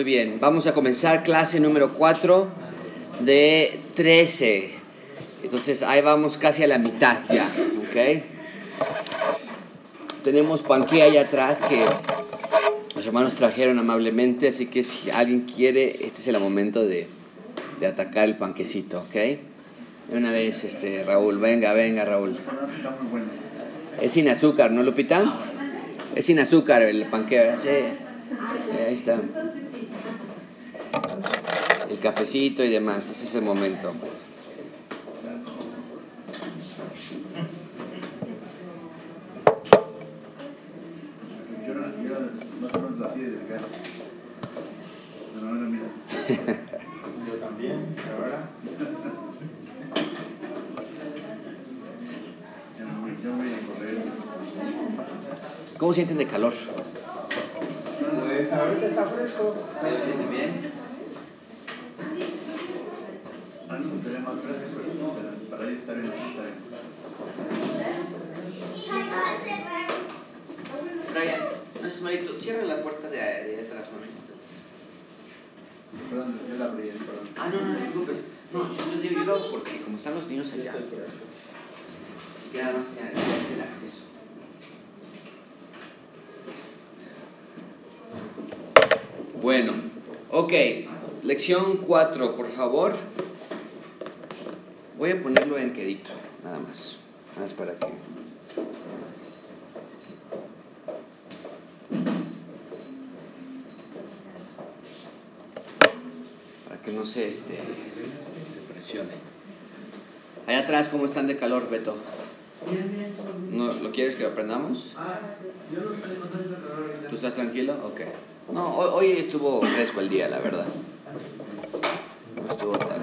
Muy bien, vamos a comenzar clase número 4 de 13. Entonces ahí vamos casi a la mitad ya, ¿ok? Tenemos panque allá atrás que los hermanos trajeron amablemente, así que si alguien quiere, este es el momento de, de atacar el panquecito, ¿ok? De una vez, este, Raúl, venga, venga, Raúl. Es sin azúcar, ¿no, Lupita? Es sin azúcar el panque, sí. Ahí está. El cafecito y demás, ese es el momento. Yo también, ahora. ¿Cómo sienten de calor? Pues ahorita está fresco. ¿Se sienten bien? Para ahí estar en la cita. Brian, no sé, Marito, cierra la puerta de, de atrás, mami. Perdón, yo la abrí, perdón. Ah, no, no, no te preocupes. No, yo lo digo, yo lo hago porque como están los niños allá, así que nada más ya es el acceso. Bueno, ok, lección 4, por favor. Voy a ponerlo en quedito, nada más. Nada más para que. Para que no se, este, se presione. Allá atrás, ¿cómo están de calor, Beto? ¿No, ¿Lo quieres que lo aprendamos? ¿Tú estás tranquilo? Ok. No, hoy, hoy estuvo fresco el día, la verdad. No estuvo tan...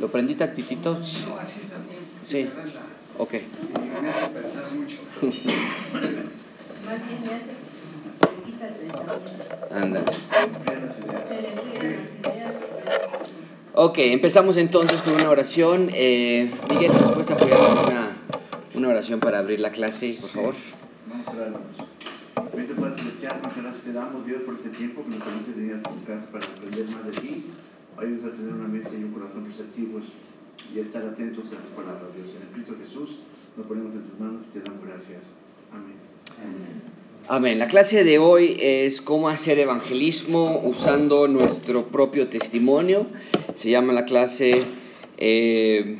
¿Lo prendí tantitito? Sí. No, así está bien. Sí. Ok. Y me hace pensar mucho. Más bien me hace ideas. Ok, empezamos entonces con una oración. Eh, Miguel, ¿nos puedes apoyar con una, una oración para abrir la clase, por favor? Vamos a orarnos. Bendito Padre Celestial, muchas gracias te damos, Dios, por este tiempo que nos permite venir a tu casa para aprender más de ti. Ayúdanos a tener una mente y un corazón receptivos y a estar atentos a tu palabra, Dios. En el Cristo Jesús nos ponemos en tus manos y te damos gracias. Amén. Amén. La clase de hoy es cómo hacer evangelismo usando nuestro propio testimonio. Se llama la clase, eh,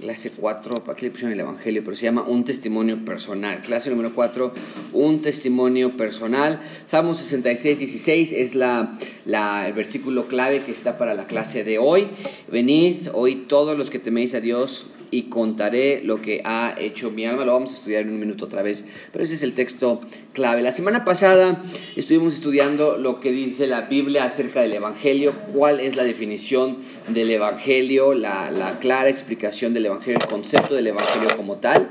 clase 4, aquí le pusieron el evangelio, pero se llama un testimonio personal. Clase número 4, un testimonio personal. Salmo 66, 16 es la, la, el versículo clave que está para la clase de hoy. Venid, hoy todos los que teméis a Dios y contaré lo que ha hecho mi alma. Lo vamos a estudiar en un minuto otra vez, pero ese es el texto clave. La semana pasada estuvimos estudiando lo que dice la Biblia acerca del Evangelio, cuál es la definición del Evangelio, la, la clara explicación del Evangelio, el concepto del Evangelio como tal.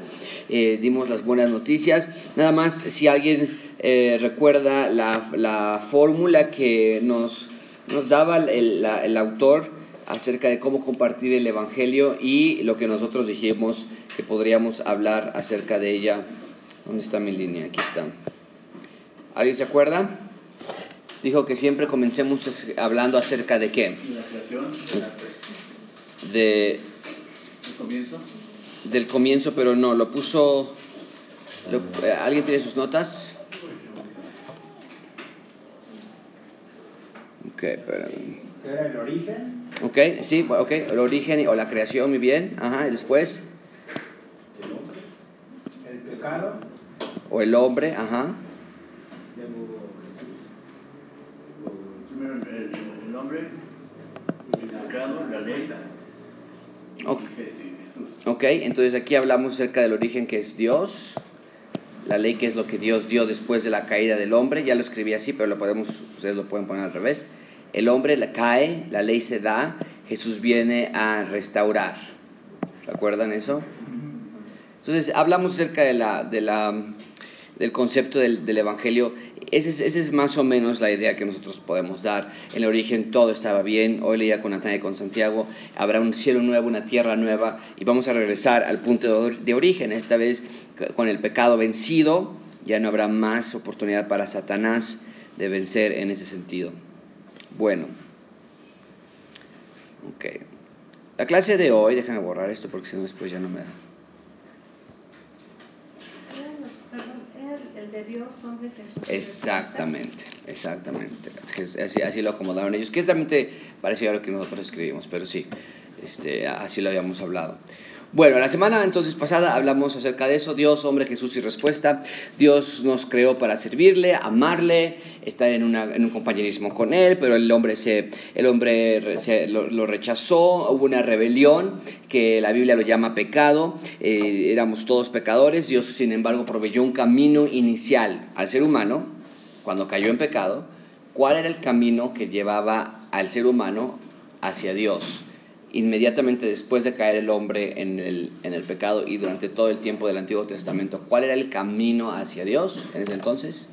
Eh, dimos las buenas noticias. Nada más, si alguien eh, recuerda la, la fórmula que nos, nos daba el, la, el autor, acerca de cómo compartir el Evangelio y lo que nosotros dijimos que podríamos hablar acerca de ella. ¿Dónde está mi línea? Aquí está. ¿Alguien se acuerda? Dijo que siempre comencemos hablando acerca de qué? ¿Y la creación? De, ¿El comienzo? del comienzo, pero no, lo puso... lo- ¿Alguien tiene sus notas? Ok, espérame. ¿Qué era el origen? Ok, sí, ok, el origen o la creación, muy bien. Ajá, y después, El pecado. o el hombre, ajá. El, hombre, el pecado, la ley. Ok. y Je- sí, Jesús. Ok, entonces aquí hablamos acerca del origen que es Dios, la ley que es lo que Dios dio después de la caída del hombre, ya lo escribí así, pero lo podemos, ustedes lo pueden poner al revés. El hombre la- cae, la ley se da, Jesús viene a restaurar. ¿Recuerdan eso? Entonces hablamos acerca de la, de la, del concepto del, del Evangelio. Esa es, es más o menos la idea que nosotros podemos dar. En el origen todo estaba bien. Hoy leía con Natalia y con Santiago. Habrá un cielo nuevo, una tierra nueva. Y vamos a regresar al punto de, de origen. Esta vez con el pecado vencido. Ya no habrá más oportunidad para Satanás de vencer en ese sentido. Bueno, ok. La clase de hoy, déjame borrar esto porque si no después ya no me da. Era los- Perdón, era el- el de Dios, hombre Jesús. Exactamente, exactamente. Así, así lo acomodaron ellos, que es realmente parecido a lo que nosotros escribimos, pero sí, este, así lo habíamos hablado. Bueno, la semana entonces pasada hablamos acerca de eso, Dios, hombre, Jesús y respuesta. Dios nos creó para servirle, amarle, estar en, una- un compañerismo con Él, pero el hombre, se, el hombre re- se- lo, lo rechazó, hubo una rebelión que la Biblia lo llama pecado, eh, éramos todos pecadores, Dios sin embargo proveyó un camino inicial al ser humano cuando cayó en pecado. ¿Cuál era el camino que llevaba al ser humano hacia Dios? Inmediatamente después de caer el hombre en el, en el pecado y durante todo el tiempo del Antiguo Testamento, ¿cuál era el camino hacia Dios en ese entonces?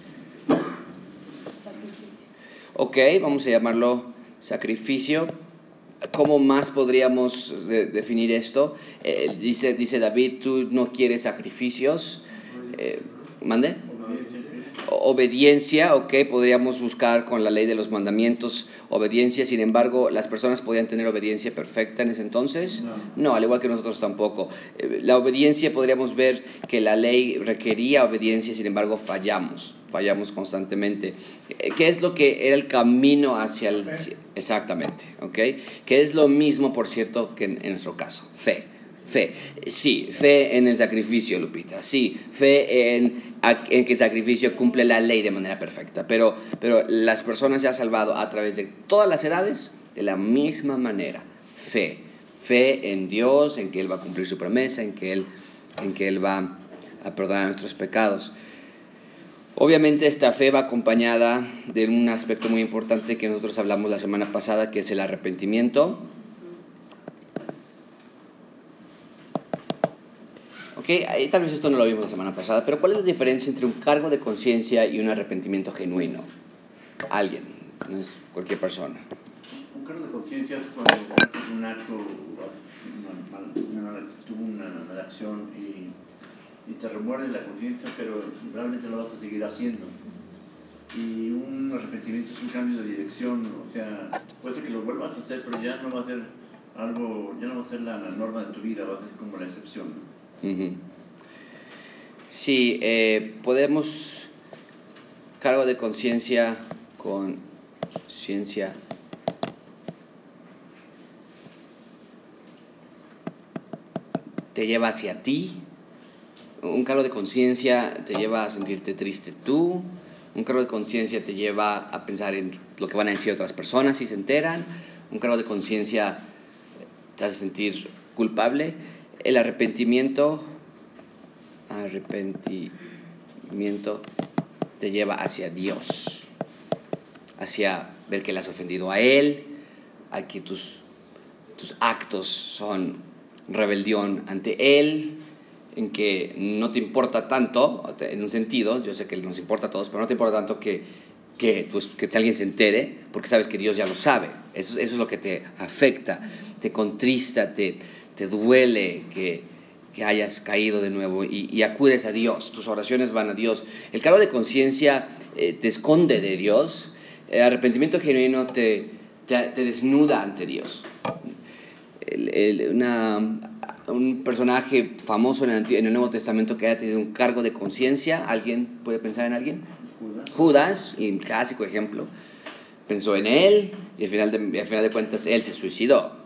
Ok, vamos a llamarlo sacrificio. ¿Cómo más podríamos de- definir esto? Eh, dice, dice David, tú no quieres sacrificios. Eh, ¿Mande? Obediencia, ok, podríamos buscar con la ley de los mandamientos obediencia, sin embargo, las personas podían tener obediencia perfecta en ese entonces. No, al igual que nosotros tampoco. Eh, La obediencia podríamos ver que la ley requería obediencia, sin embargo, fallamos, fallamos constantemente. Eh, ¿Qué es lo que era el camino hacia el... Fe. Exactamente, ok, que es lo mismo, por cierto, que en, en nuestro caso, fe. Fe, sí, fe en el sacrificio, Lupita, sí, fe en, en que sacrificio cumple la ley de manera perfecta, pero, pero las personas se han salvado a través de todas las edades de la misma manera, fe, fe en Dios, en que Él va a cumplir su promesa, en que Él, en que Él va a perdonar nuestros pecados. Obviamente esta fe va acompañada de un aspecto muy importante que nosotros hablamos la semana pasada, que es el arrepentimiento. Ok, ahí tal vez esto no lo vimos la semana pasada, pero ¿cuál es la diferencia entre un cargo de conciencia y un arrepentimiento genuino? Alguien, no es cualquier persona. Un cargo de conciencia es cuando cometes un acto, una mala actitud, una mala acción y, y te remuerde la conciencia, pero realmente lo vas a seguir haciendo. Y un arrepentimiento es un cambio de dirección, o sea, puede ser que lo vuelvas a hacer, pero ya no va a ser algo, ya no va a ser la, la norma de tu vida, va a ser como la excepción. ¿No? Ujú. Sí, eh, podemos cargo de conciencia con ciencia. Te lleva hacia ti. Un cargo de conciencia te lleva a sentirte triste tú. Un cargo de conciencia te lleva a pensar en lo que van a decir otras personas si se enteran. Un cargo de conciencia te hace sentir culpable. El arrepentimiento, arrepentimiento te lleva hacia Dios, hacia ver que le has ofendido a Él, a que tus, tus actos son rebelión ante Él, en que no te importa tanto, en un sentido, yo sé que nos importa a todos, pero no te importa tanto que, que, pues, que alguien se entere, porque sabes que Dios ya lo sabe. Eso, eso es lo que te afecta, te contrista, te, te duele que, que hayas caído de nuevo y, y acudes a Dios, tus oraciones van a Dios. El cargo de conciencia eh, te esconde de Dios, el arrepentimiento genuino te, te, te desnuda ante Dios. El- el- una- un personaje famoso en el, Antiguo- en el Nuevo Testamento que haya tenido un cargo de conciencia, ¿alguien puede pensar en alguien? Judas. Judas, y clásico ejemplo, pensó en él y al final de, al final de cuentas él se suicidó.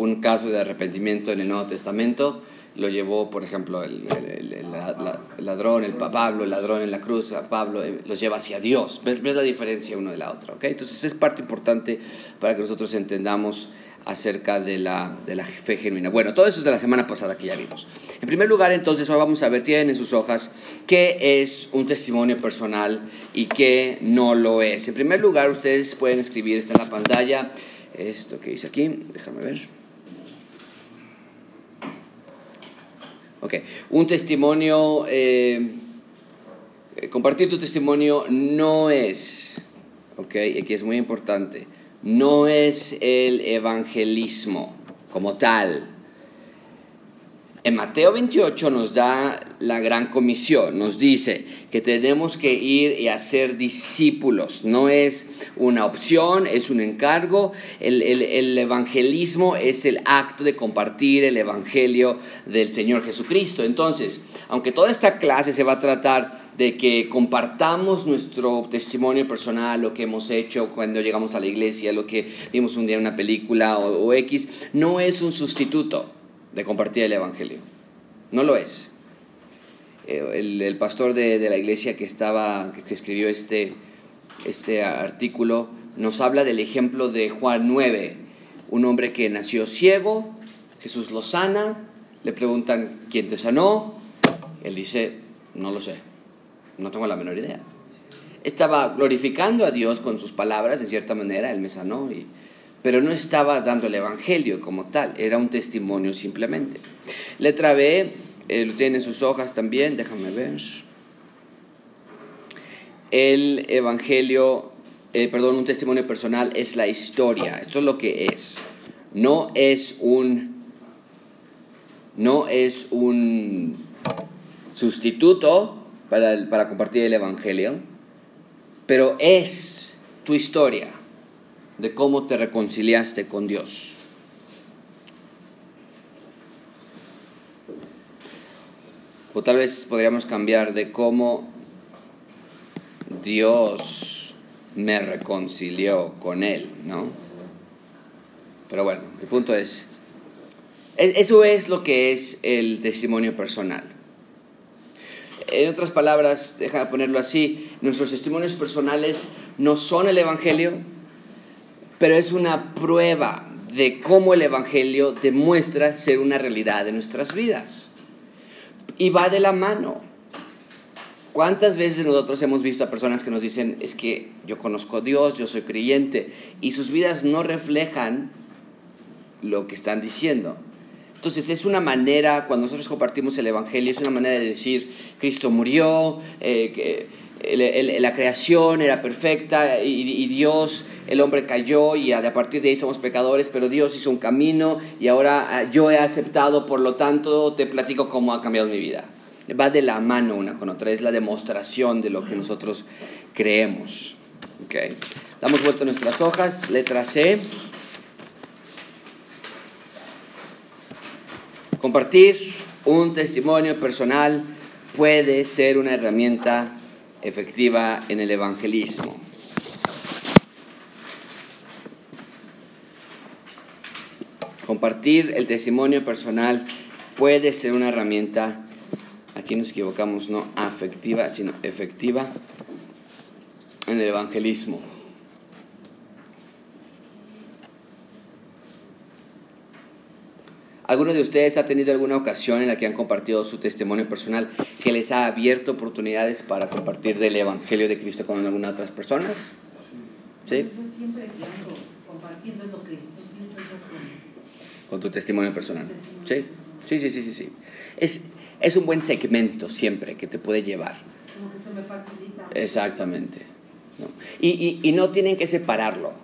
Un caso de arrepentimiento en el Nuevo Testamento lo llevó, por ejemplo, el, el- el- la- la- el ladrón, el pa- Pablo, el ladrón en la cruz, a Pablo, eh, los lleva hacia Dios. ¿Ves, ves la diferencia uno de la otra? ¿ok? Entonces es parte importante para que nosotros entendamos acerca de la, de la fe genuina. Bueno, todo eso es de la semana pasada que ya vimos. En primer lugar, entonces, hoy vamos a ver, tienen en sus hojas, qué es un testimonio personal y qué no lo es. En primer lugar, ustedes pueden escribir, está en la pantalla, esto que dice aquí, déjame ver. Ok, un testimonio, eh, compartir tu testimonio no es, ok, aquí es muy importante, no es el evangelismo como tal. En Mateo 28 nos da la gran comisión, nos dice que tenemos que ir y hacer discípulos. No es una opción, es un encargo. El, el- el evangelismo es el acto de compartir el evangelio del Señor Jesucristo. Entonces, aunque toda esta clase se va a tratar de que compartamos nuestro testimonio personal, lo que hemos hecho cuando llegamos a la iglesia, lo que vimos un día en una película o, o X, no es un sustituto de compartir el Evangelio. No lo es. Eh, El, pastor de, la iglesia que, estaba, que escribió este, este artículo nos habla del ejemplo de Juan 9, un hombre que nació ciego, Jesús lo sana, le preguntan, ¿quién te sanó? Él dice, no lo sé, no tengo la menor idea. Estaba glorificando a Dios con sus palabras, en cierta manera, él me sanó, y, pero no estaba dando el Evangelio como tal, era un testimonio simplemente. Letra B, lo tiene en sus hojas también, déjame ver. El Evangelio, eh, perdón, un testimonio personal es la historia, esto es lo que es. No es un, no es un sustituto para, para compartir el Evangelio, pero es tu historia de cómo te reconciliaste con Dios. O tal vez podríamos cambiar de cómo Dios me reconcilió con Él, ¿no? Pero bueno, el punto es, es- eso es lo que es el testimonio personal. En otras palabras, deja de ponerlo así, nuestros testimonios personales no son el Evangelio, pero es una prueba de cómo el Evangelio demuestra ser una realidad de nuestras vidas. Y va de la mano. ¿Cuántas veces nosotros hemos visto a personas que nos dicen, es que yo conozco a Dios, yo soy creyente, y sus vidas no reflejan lo que están diciendo? Entonces es una manera, cuando nosotros compartimos el Evangelio, es una manera de decir, Cristo murió, eh, que el- el- la creación era perfecta y, y Dios, el hombre cayó y a, partir de ahí somos pecadores, pero Dios hizo un camino y ahora ah, yo he aceptado, por lo tanto te platico cómo ha cambiado mi vida. Va de la mano una con otra, es la demostración de lo que nosotros creemos. Okay. Damos vuelta a nuestras hojas, letra C. Compartir un testimonio personal puede ser una herramienta efectiva en el evangelismo. Compartir el testimonio personal puede ser una herramienta, aquí nos equivocamos, no afectiva, sino efectiva en el evangelismo. ¿Alguno de ustedes ha tenido alguna ocasión en la que han compartido su testimonio personal que les ha abierto oportunidades para compartir del Evangelio de Cristo con algunas otras personas? ¿Sí? Yo siempre que ando compartiendo es lo que empiezo yo con tu testimonio personal. Sí, personal. sí, sí, sí, sí. sí. Es, es un buen segmento siempre que te puede llevar. Como que se me facilita. Exactamente. ¿no? Y, y, y no tienen que separarlo.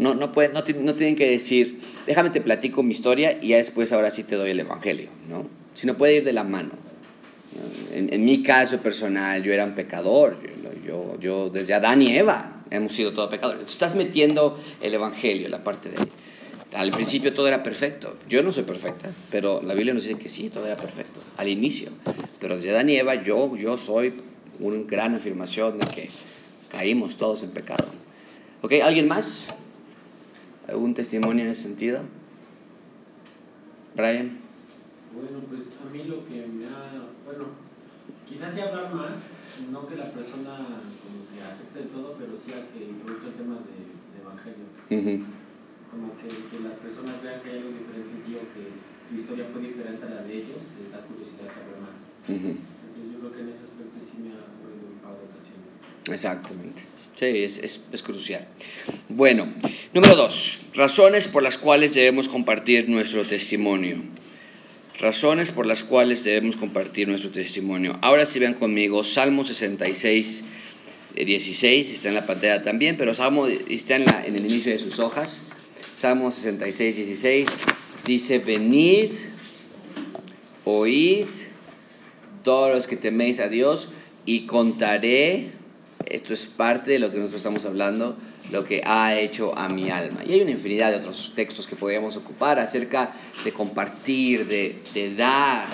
No, no, pueden, no, no tienen que decir, déjame te platico mi historia y ya después ahora sí te doy el Evangelio. ¿no? Sino puede ir de la mano. ¿no? En, mi caso personal, yo era un pecador. Yo, yo, desde Adán y Eva hemos sido todos pecadores. Estás metiendo el Evangelio, la parte de. Al principio todo era perfecto. Yo no soy perfecta, pero la Biblia nos dice que sí, todo era perfecto, al inicio. Pero desde Adán y Eva yo, yo soy una gran afirmación de que caímos todos en pecado. ¿Ok? ¿Alguien más? ¿Algún testimonio en ese sentido? Brian. Bueno, pues a mí lo que me ha, bueno, quizás sí hablar más, no que la persona como que acepte todo, pero sí a que introduzca el tema de, de evangelio. Ujú. Como que, que las personas vean que hay algo diferente en ti o que tu historia fue diferente a la de ellos, les da curiosidad saber más. Ujú. Entonces yo creo que en ese aspecto sí me ha ocurrido un par de ocasiones. Exactamente. Sí, es, es, crucial. Bueno, número dos, razones por las cuales debemos compartir nuestro testimonio. Razones por las cuales debemos compartir nuestro testimonio. Ahora sí vean conmigo, Salmo 66, eh, 16, está en la pantalla también, pero Salmo está en, la, en el inicio de sus hojas. Salmo 66, 16 dice, venid, oíd todos los que teméis a Dios y contaré, esto es parte de lo que nosotros estamos hablando, lo que ha hecho a mi alma. Y hay una infinidad de otros textos que podríamos ocupar acerca de compartir, de, de dar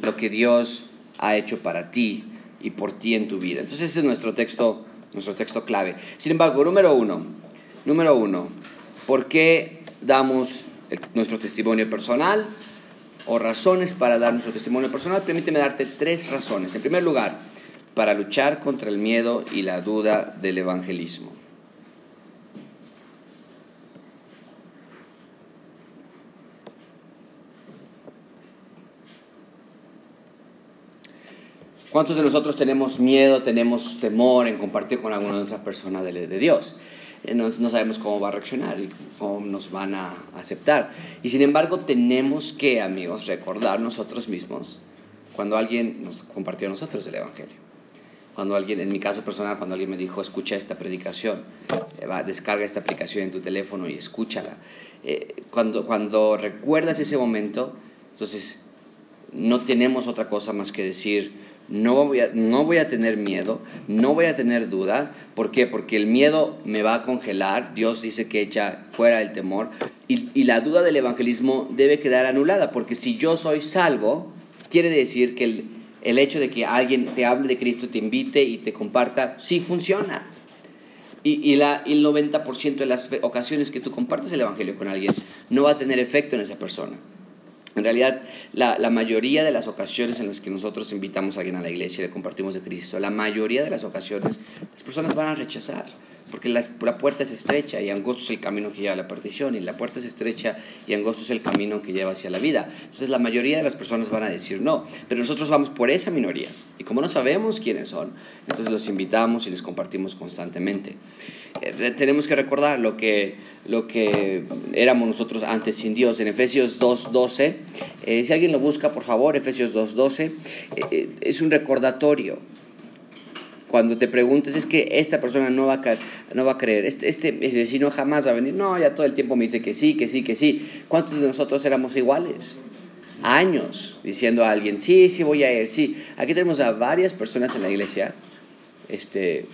lo que Dios ha hecho para ti y por ti en tu vida. Entonces ese es nuestro texto, nuestro texto clave. Sin embargo, número uno, número uno, ¿por qué damos nuestro testimonio personal? o razones para dar nuestro testimonio personal, permíteme darte tres razones. En primer lugar, para luchar contra el miedo y la duda del evangelismo. ¿Cuántos de nosotros tenemos miedo, tenemos temor en compartir con alguna otra persona de, Dios? Eh, No, no sabemos cómo va a reaccionar y cómo nos van a aceptar. Y sin embargo tenemos que, amigos, recordar nosotros mismos cuando alguien nos compartió a nosotros el Evangelio. Cuando alguien, en mi caso personal, cuando alguien me dijo, escucha esta predicación, eh, va, descarga esta aplicación en tu teléfono y escúchala. Eh, cuando, cuando recuerdas ese momento, entonces no tenemos otra cosa más que decir, no voy, a, no voy a tener miedo, no voy a tener duda. ¿Por qué? Porque el miedo me va a congelar. Dios dice que echa fuera el temor. Y, y la duda del evangelismo debe quedar anulada. Porque si yo soy salvo, quiere decir que el, el hecho de que alguien te hable de Cristo, te invite y te comparta, sí funciona. Y, el 90% de las ocasiones que tú compartes el Evangelio con alguien no va a tener efecto en esa persona. En realidad, la, la, mayoría de las ocasiones en las que nosotros invitamos a alguien a la iglesia y le compartimos de Cristo, la mayoría de las ocasiones las personas van a rechazar, porque la, la, puerta es estrecha y angosto es el camino que lleva a la perdición, y la puerta es estrecha y angosto es el camino que lleva hacia la vida. Entonces, la mayoría de las personas van a decir no, pero nosotros vamos por esa minoría, y como no sabemos quiénes son, entonces los invitamos y les compartimos constantemente. Eh, tenemos que recordar lo que, lo que éramos nosotros antes sin Dios. En Efesios 2.12, eh, si alguien lo busca, por favor, Efesios 2.12, eh, es un recordatorio. Cuando te preguntes, es que esta persona no va a, no va a creer, este, este vecino jamás va a venir. No, ya todo el tiempo me dice que sí, que sí, que sí. ¿Cuántos de nosotros éramos iguales? Años diciendo a alguien, sí, sí voy a ir, sí. Aquí tenemos a varias personas en la iglesia, este,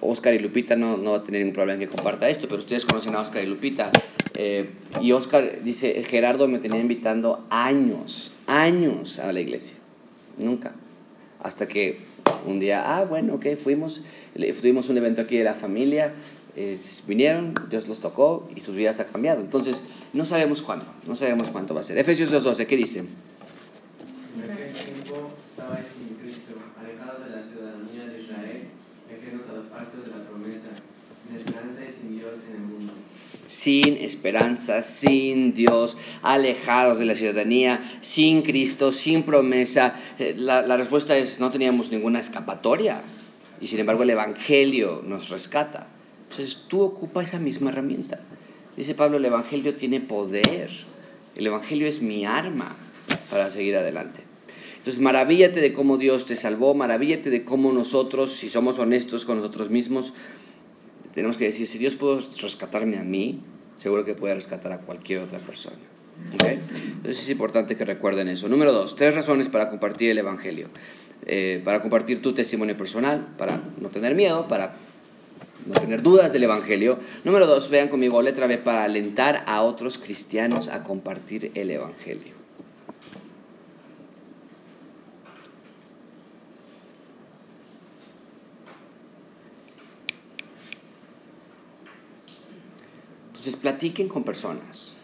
Oscar y Lupita no, no va a tener ningún problema en que comparta esto, pero ustedes conocen a Oscar y Lupita. Eh, y Oscar dice, Gerardo me tenía invitando años, años a la iglesia. Nunca. Hasta que un día, ah, bueno, ok, fuimos, tuvimos un evento aquí de la familia, vinieron, Dios los tocó y sus vidas han cambiado. Entonces, no sabemos cuándo, no sabemos cuánto va a ser. Efesios 2.12, ¿qué dice? En aquel tiempo estabais sin Cristo, alejados de la ciudadanía de Israel, ajenos a las partes de la promesa, sin esperanza y sin Dios en el mundo. Sin esperanza, sin Dios, alejados de la ciudadanía, sin Cristo, sin promesa. La, la respuesta es, no teníamos ninguna escapatoria. Y sin embargo el Evangelio nos rescata. Entonces tú ocupa esa misma herramienta. Dice Pablo, el Evangelio tiene poder. El Evangelio es mi arma para seguir adelante. Entonces, maravíllate de cómo Dios te salvó, maravíllate de cómo nosotros, si somos honestos con nosotros mismos, tenemos que decir, si Dios pudo rescatarme a mí, seguro que puede rescatar a cualquier otra persona. Entonces es importante que recuerden eso. Número dos, tres razones para compartir el Evangelio. Eh, para compartir tu testimonio personal, para no tener miedo, para no tener dudas del Evangelio. Número dos, vean conmigo letra B, para alentar a otros cristianos a compartir el Evangelio. Entonces platiquen con personas.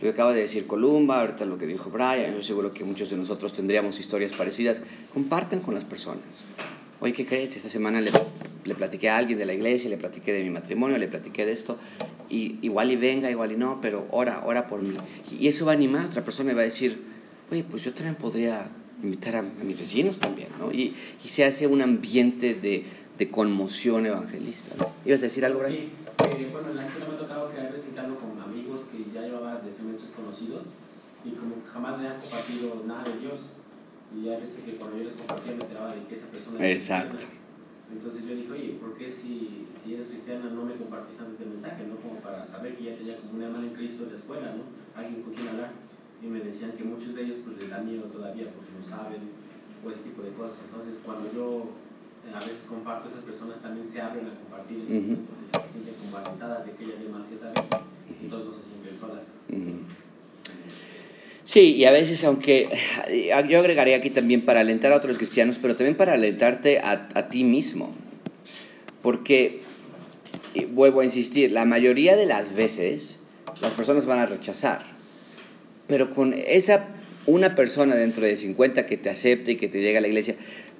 Lo que acaba de decir Columba, ahorita lo que dijo Brian, yo seguro que muchos de nosotros tendríamos historias parecidas. Compartan con las personas. Oye, ¿qué crees? Esta semana le, le platiqué a alguien de la iglesia, le platiqué de mi matrimonio, le platiqué de esto. Y igual y venga, igual y no, pero ora, ora por mí. Y eso va a animar a otra persona y va a decir, oye, pues yo también podría invitar a, a mis vecinos también, ¿no? Y, y, se hace un ambiente de, de conmoción evangelista, ¿no? ¿Ibas a decir algo, Brian? Sí, eh, bueno, en la quedar recitando con amigos que ya llevaba de semestres conocidos y como que jamás me han compartido nada de Dios. Y a veces que cuando yo les compartía me enteraba de que esa persona era Exacto. cristiana. Entonces yo dije, oye, ¿por qué si, si eres cristiana no me compartís antes del mensaje? ¿no? Como para saber que ya tenía como una hermana en Cristo en la escuela, ¿no? Alguien con quien hablar. y me decían que muchos de ellos pues les da miedo todavía porque no saben o ese tipo de cosas. Entonces cuando yo eh, a veces comparto, esas personas también se abren a compartir se sienten como alentadas de que hay más que sabe, entonces no se sienten solas. Sí, y a veces, aunque yo agregaría aquí también para alentar a otros cristianos, pero también para alentarte a, a ti mismo. Porque, vuelvo a insistir, la mayoría de las veces las personas van a rechazar. Pero con esa una persona dentro de 50 que te acepte y que te llega a la iglesia,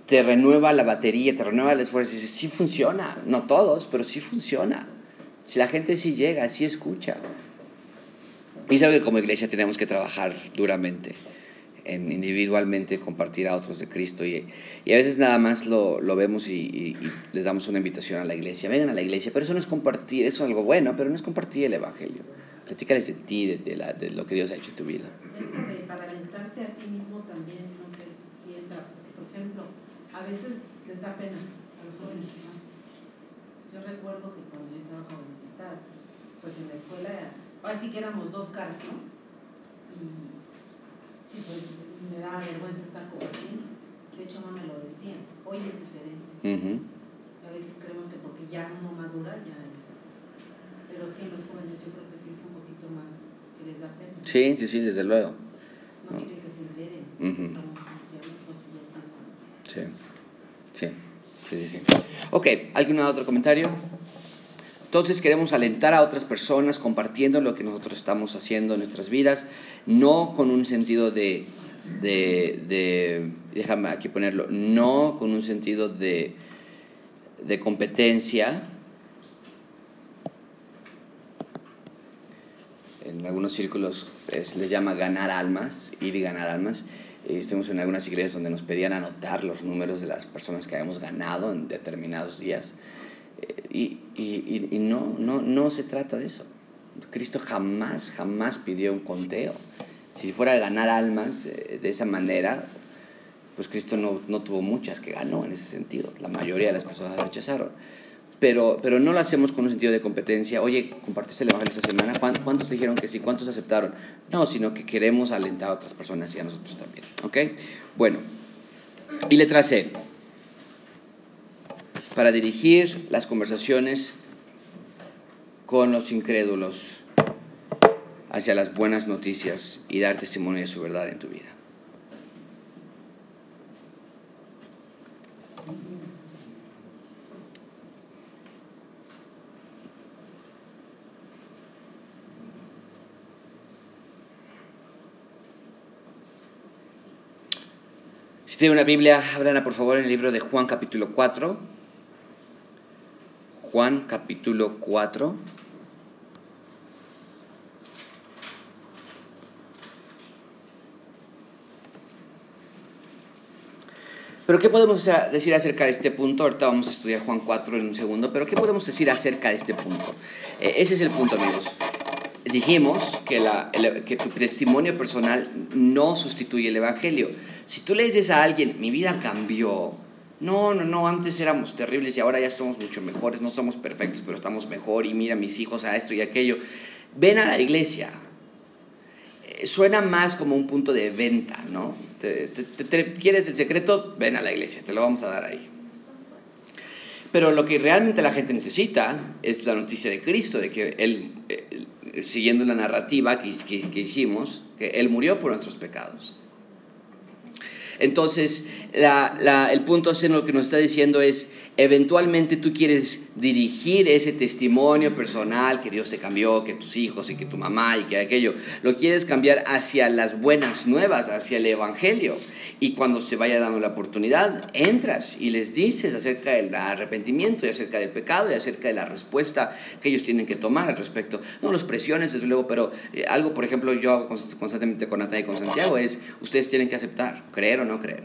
te renueva la batería, te renueva el esfuerzo. Y dices, sí funciona. No todos, pero sí funciona. Si la gente sí llega, sí escucha. Y es algo que como iglesia tenemos que trabajar duramente, en individualmente compartir a otros de Cristo. Y, y a veces nada más lo, lo vemos y, y- y les damos una invitación a la iglesia. Vengan a la iglesia, pero eso no es compartir, eso es algo bueno, pero no es compartir el Evangelio. Platícales de ti, de, de la- de lo que Dios ha hecho en tu vida. Esto de para alentarte a ti mismo también, no sé si entra, porque por ejemplo, a veces les da pena a los jóvenes más. Yo recuerdo que cuando yo estaba jovencita, pues en la escuela, así que éramos dos caras, ¿no? Y, y pues me daba vergüenza estar compartiendo. De hecho, no me lo decían. Hoy es diferente. A veces creemos que porque ya uno madura, ya es. Pero sí, los jóvenes yo creo que sí es un poquito más que les da pena. Sí, sí, sí, desde luego. No No. quieren que se enteren que son cristianos porque ya empiezan. Sí, sí, sí, sí. Ok, ¿algún otro comentario? Entonces queremos alentar a otras personas compartiendo lo que nosotros estamos haciendo en nuestras vidas, no con un sentido de, de, de- déjame aquí ponerlo, no con un sentido de, de competencia. En algunos círculos se les llama ganar almas, ir y ganar almas. Eh, Estuvimos en algunas iglesias donde nos pedían anotar los números de las personas que habíamos ganado en determinados días. Eh, Y, y- y- no, no, no se trata de eso. Cristo jamás, jamás pidió un conteo. Si fuera ganar almas eh, de esa manera, pues Cristo no, no tuvo muchas que ganó en ese sentido. La mayoría de las personas rechazaron. Pero, pero no lo hacemos con un sentido de competencia. Oye, ¿compartiste el Evangelio esta semana? ¿Cuán- ¿Cuántos te dijeron que sí? ¿Cuántos aceptaron? No, sino que queremos alentar a otras personas y a nosotros también. ¿Ok? Bueno. Y letra C. Para dirigir las conversaciones con los incrédulos hacia las buenas noticias y dar testimonio de su verdad en tu vida. Tiene una Biblia, ábrala por favor en el libro de Juan capítulo 4. Juan capítulo 4. Pero ¿qué podemos decir acerca de este punto? Ahorita vamos a estudiar Juan 4 en un segundo, pero ¿qué podemos decir acerca de este punto? Eh, ese es el punto, amigos. Dijimos que, la, que tu testimonio personal no sustituye el Evangelio. Si tú le dices a alguien, mi vida cambió, no, no, no, antes éramos terribles y ahora ya somos mucho mejores, no somos perfectos, pero estamos mejor y mira mis hijos a esto y aquello, ven a la iglesia. Eh, Suena más como un punto de venta, ¿no? Te- ¿Quieres el secreto? Ven a la iglesia, te lo vamos a dar ahí. Pero lo que realmente la gente necesita es la noticia de Cristo, de que Él, eh, siguiendo la narrativa que- que hicimos, que Él murió por nuestros pecados. Entonces, la- la- el punto C lo que nos está diciendo es, eventualmente tú quieres dirigir ese testimonio personal que Dios te cambió, que tus hijos y que tu mamá y que aquello, lo quieres cambiar hacia las buenas nuevas, hacia el Evangelio. Y cuando se vaya dando la oportunidad, entras y les dices acerca del arrepentimiento y acerca del pecado y acerca de la respuesta que ellos tienen que tomar al respecto. No los presiones, desde luego, pero eh, algo, por ejemplo, yo hago const- constantemente con Natalia y con Santiago es, ustedes tienen que aceptar, creer o no creer,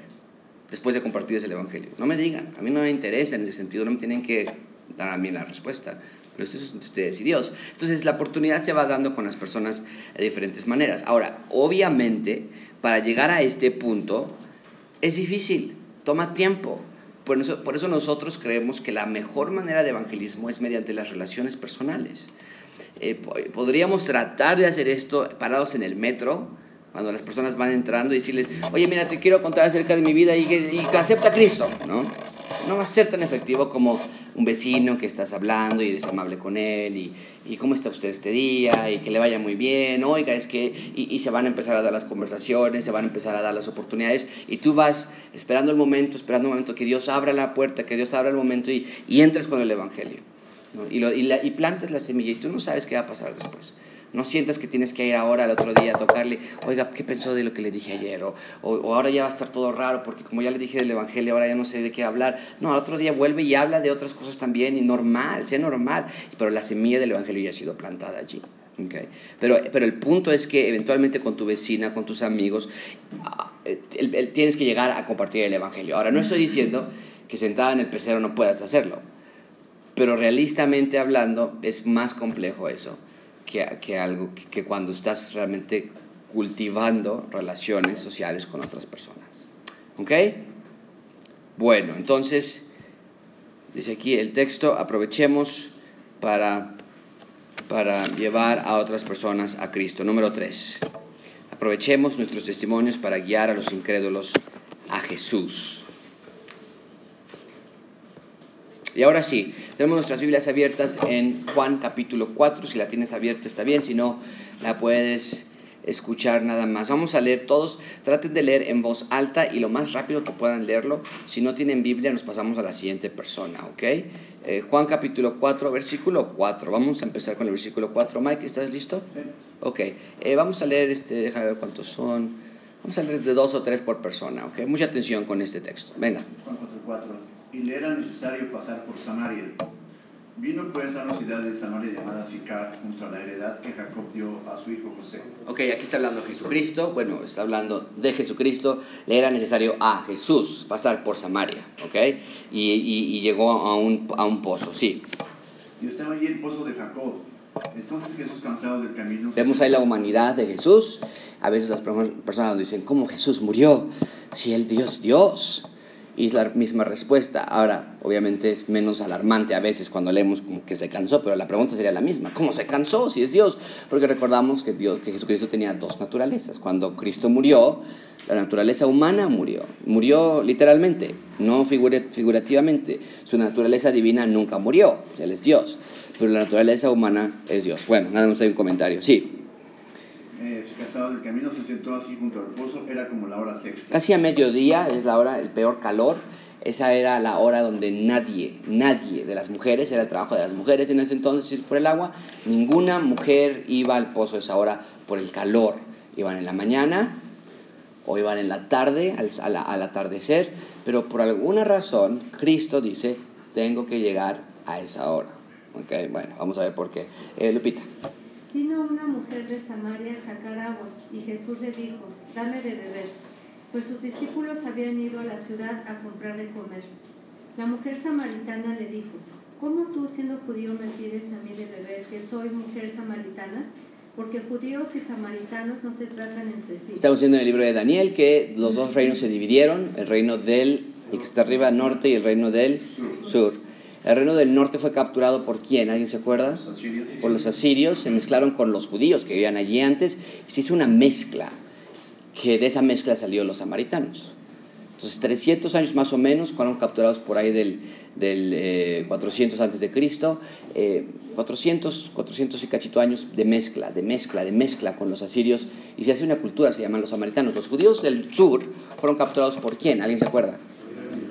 después de compartirles el Evangelio. No me digan, a mí no me interesa en ese sentido, no me tienen que dar a mí la respuesta. Pero eso es ustedes y Dios. Entonces la oportunidad se va dando con las personas de diferentes maneras. Ahora, obviamente, para llegar a este punto es difícil, toma tiempo. Por eso, por eso nosotros creemos que la mejor manera de evangelismo es mediante las relaciones personales. Eh, po- podríamos tratar de hacer esto parados en el metro, Cuando las personas van entrando y decirles, oye, mira, te quiero contar acerca de mi vida y que, y acepta a Cristo, ¿no? No va a ser tan efectivo como un vecino que estás hablando y eres amable con él y, y cómo está usted este día y que le vaya muy bien, oiga, es que, y, y se van a empezar a dar las conversaciones, se van a empezar a dar las oportunidades y tú vas esperando el momento, esperando el momento que Dios abra la puerta, que Dios abra el momento y, y entres con el Evangelio. ¿no? Y, lo, y, la, y plantas la semilla y tú no sabes qué va a pasar después. No sientas que tienes que ir ahora al otro día a tocarle, oiga, ¿qué pensó de lo que le dije ayer? O, o, ahora ya va a estar todo raro porque como ya le dije del Evangelio, ahora ya no sé de qué hablar. No, al otro día vuelve y habla de otras cosas también y normal, sea normal. Pero la semilla del Evangelio ya ha sido plantada allí. Okay. Pero, pero el punto es que eventualmente con tu vecina, con tus amigos, el, el, tienes que llegar a compartir el Evangelio. Ahora, no estoy diciendo que sentada en el pecero no puedas hacerlo, pero realistamente hablando es más complejo eso que, algo que, cuando estás realmente cultivando relaciones sociales con otras personas. ¿Ok? Bueno, entonces, dice aquí el texto, aprovechemos para, para llevar a otras personas a Cristo. Número 3. Aprovechemos nuestros testimonios para guiar a los incrédulos a Jesús. Y ahora sí, tenemos nuestras Biblias abiertas en Juan capítulo 4. Si la tienes abierta está bien, si no, la puedes escuchar nada más. Vamos a leer todos. Traten de leer en voz alta y lo más rápido que puedan leerlo. Si no tienen Biblia, nos pasamos a la siguiente persona, ¿ok? Eh, Juan capítulo 4, versículo 4. Vamos a empezar con el versículo 4. Mike, ¿estás listo? Sí. Ok. Eh, vamos a leer, este, déjame ver cuántos son. Vamos a leer de dos o tres por persona, ¿ok? Mucha atención con este texto. Venga. Juan 4, 4 y le era necesario pasar por Samaria. Vino pues a una ciudad de Samaria llamada Sicar, junto a la heredad que Jacob dio a su hijo José. Ok, aquí está hablando Jesucristo, bueno, está hablando de Jesucristo, le era necesario a Jesús pasar por Samaria, ok, y, y, y llegó a un, a un pozo, sí. Y estaba allí el pozo de Jacob. Entonces Jesús, cansado del camino... Vemos ahí la humanidad de Jesús. A veces las personas dicen, ¿cómo Jesús murió? Si él Dios, Dios y es la misma respuesta. Ahora, obviamente es menos alarmante a veces cuando leemos como que se cansó, pero la pregunta sería la misma. ¿Cómo se cansó si es Dios? Porque recordamos que, Dios, que Jesucristo tenía dos naturalezas. Cuando Cristo murió, la naturaleza humana murió. Murió literalmente, no figurativamente. Su naturaleza divina nunca murió. Él es Dios. Pero la naturaleza humana es Dios. Bueno, nada más hay un comentario. Sí. Eh, cansado del camino se sentó así junto al pozo, era como la hora sexta. Casi a mediodía es la hora, el peor calor. Esa era la hora donde nadie, nadie de las mujeres, era el trabajo de las mujeres en ese entonces por el agua, ninguna mujer iba al pozo a esa hora por el calor. Iban en la mañana o iban en la tarde, al, al, atardecer, pero por alguna razón Cristo dice, tengo que llegar a esa hora. Okay, bueno, vamos a ver por qué. Eh, Lupita. Vino una mujer de Samaria a sacar agua y Jesús le dijo, dame de beber, pues sus discípulos habían ido a la ciudad a comprar de comer. La mujer samaritana le dijo, ¿cómo tú siendo judío me pides a mí de beber que soy mujer samaritana? Porque judíos y samaritanos no se tratan entre sí. Estamos viendo en el libro de Daniel que los dos reinos se dividieron, el reino del, el que está arriba norte y el reino del sur. El reino del norte fue capturado por quién, ¿alguien se acuerda? Los asirios. Por los asirios, se mezclaron con los judíos que vivían allí antes, y se hizo una mezcla, que de esa mezcla salió los samaritanos. Entonces, 300 años más o menos fueron capturados por ahí del, del eh, 400 antes de Cristo, eh, 400, 400 y cachito años de mezcla, de mezcla, de mezcla con los asirios, y se hace una cultura, se llaman los samaritanos. Los judíos del sur fueron capturados por quién, ¿alguien se acuerda?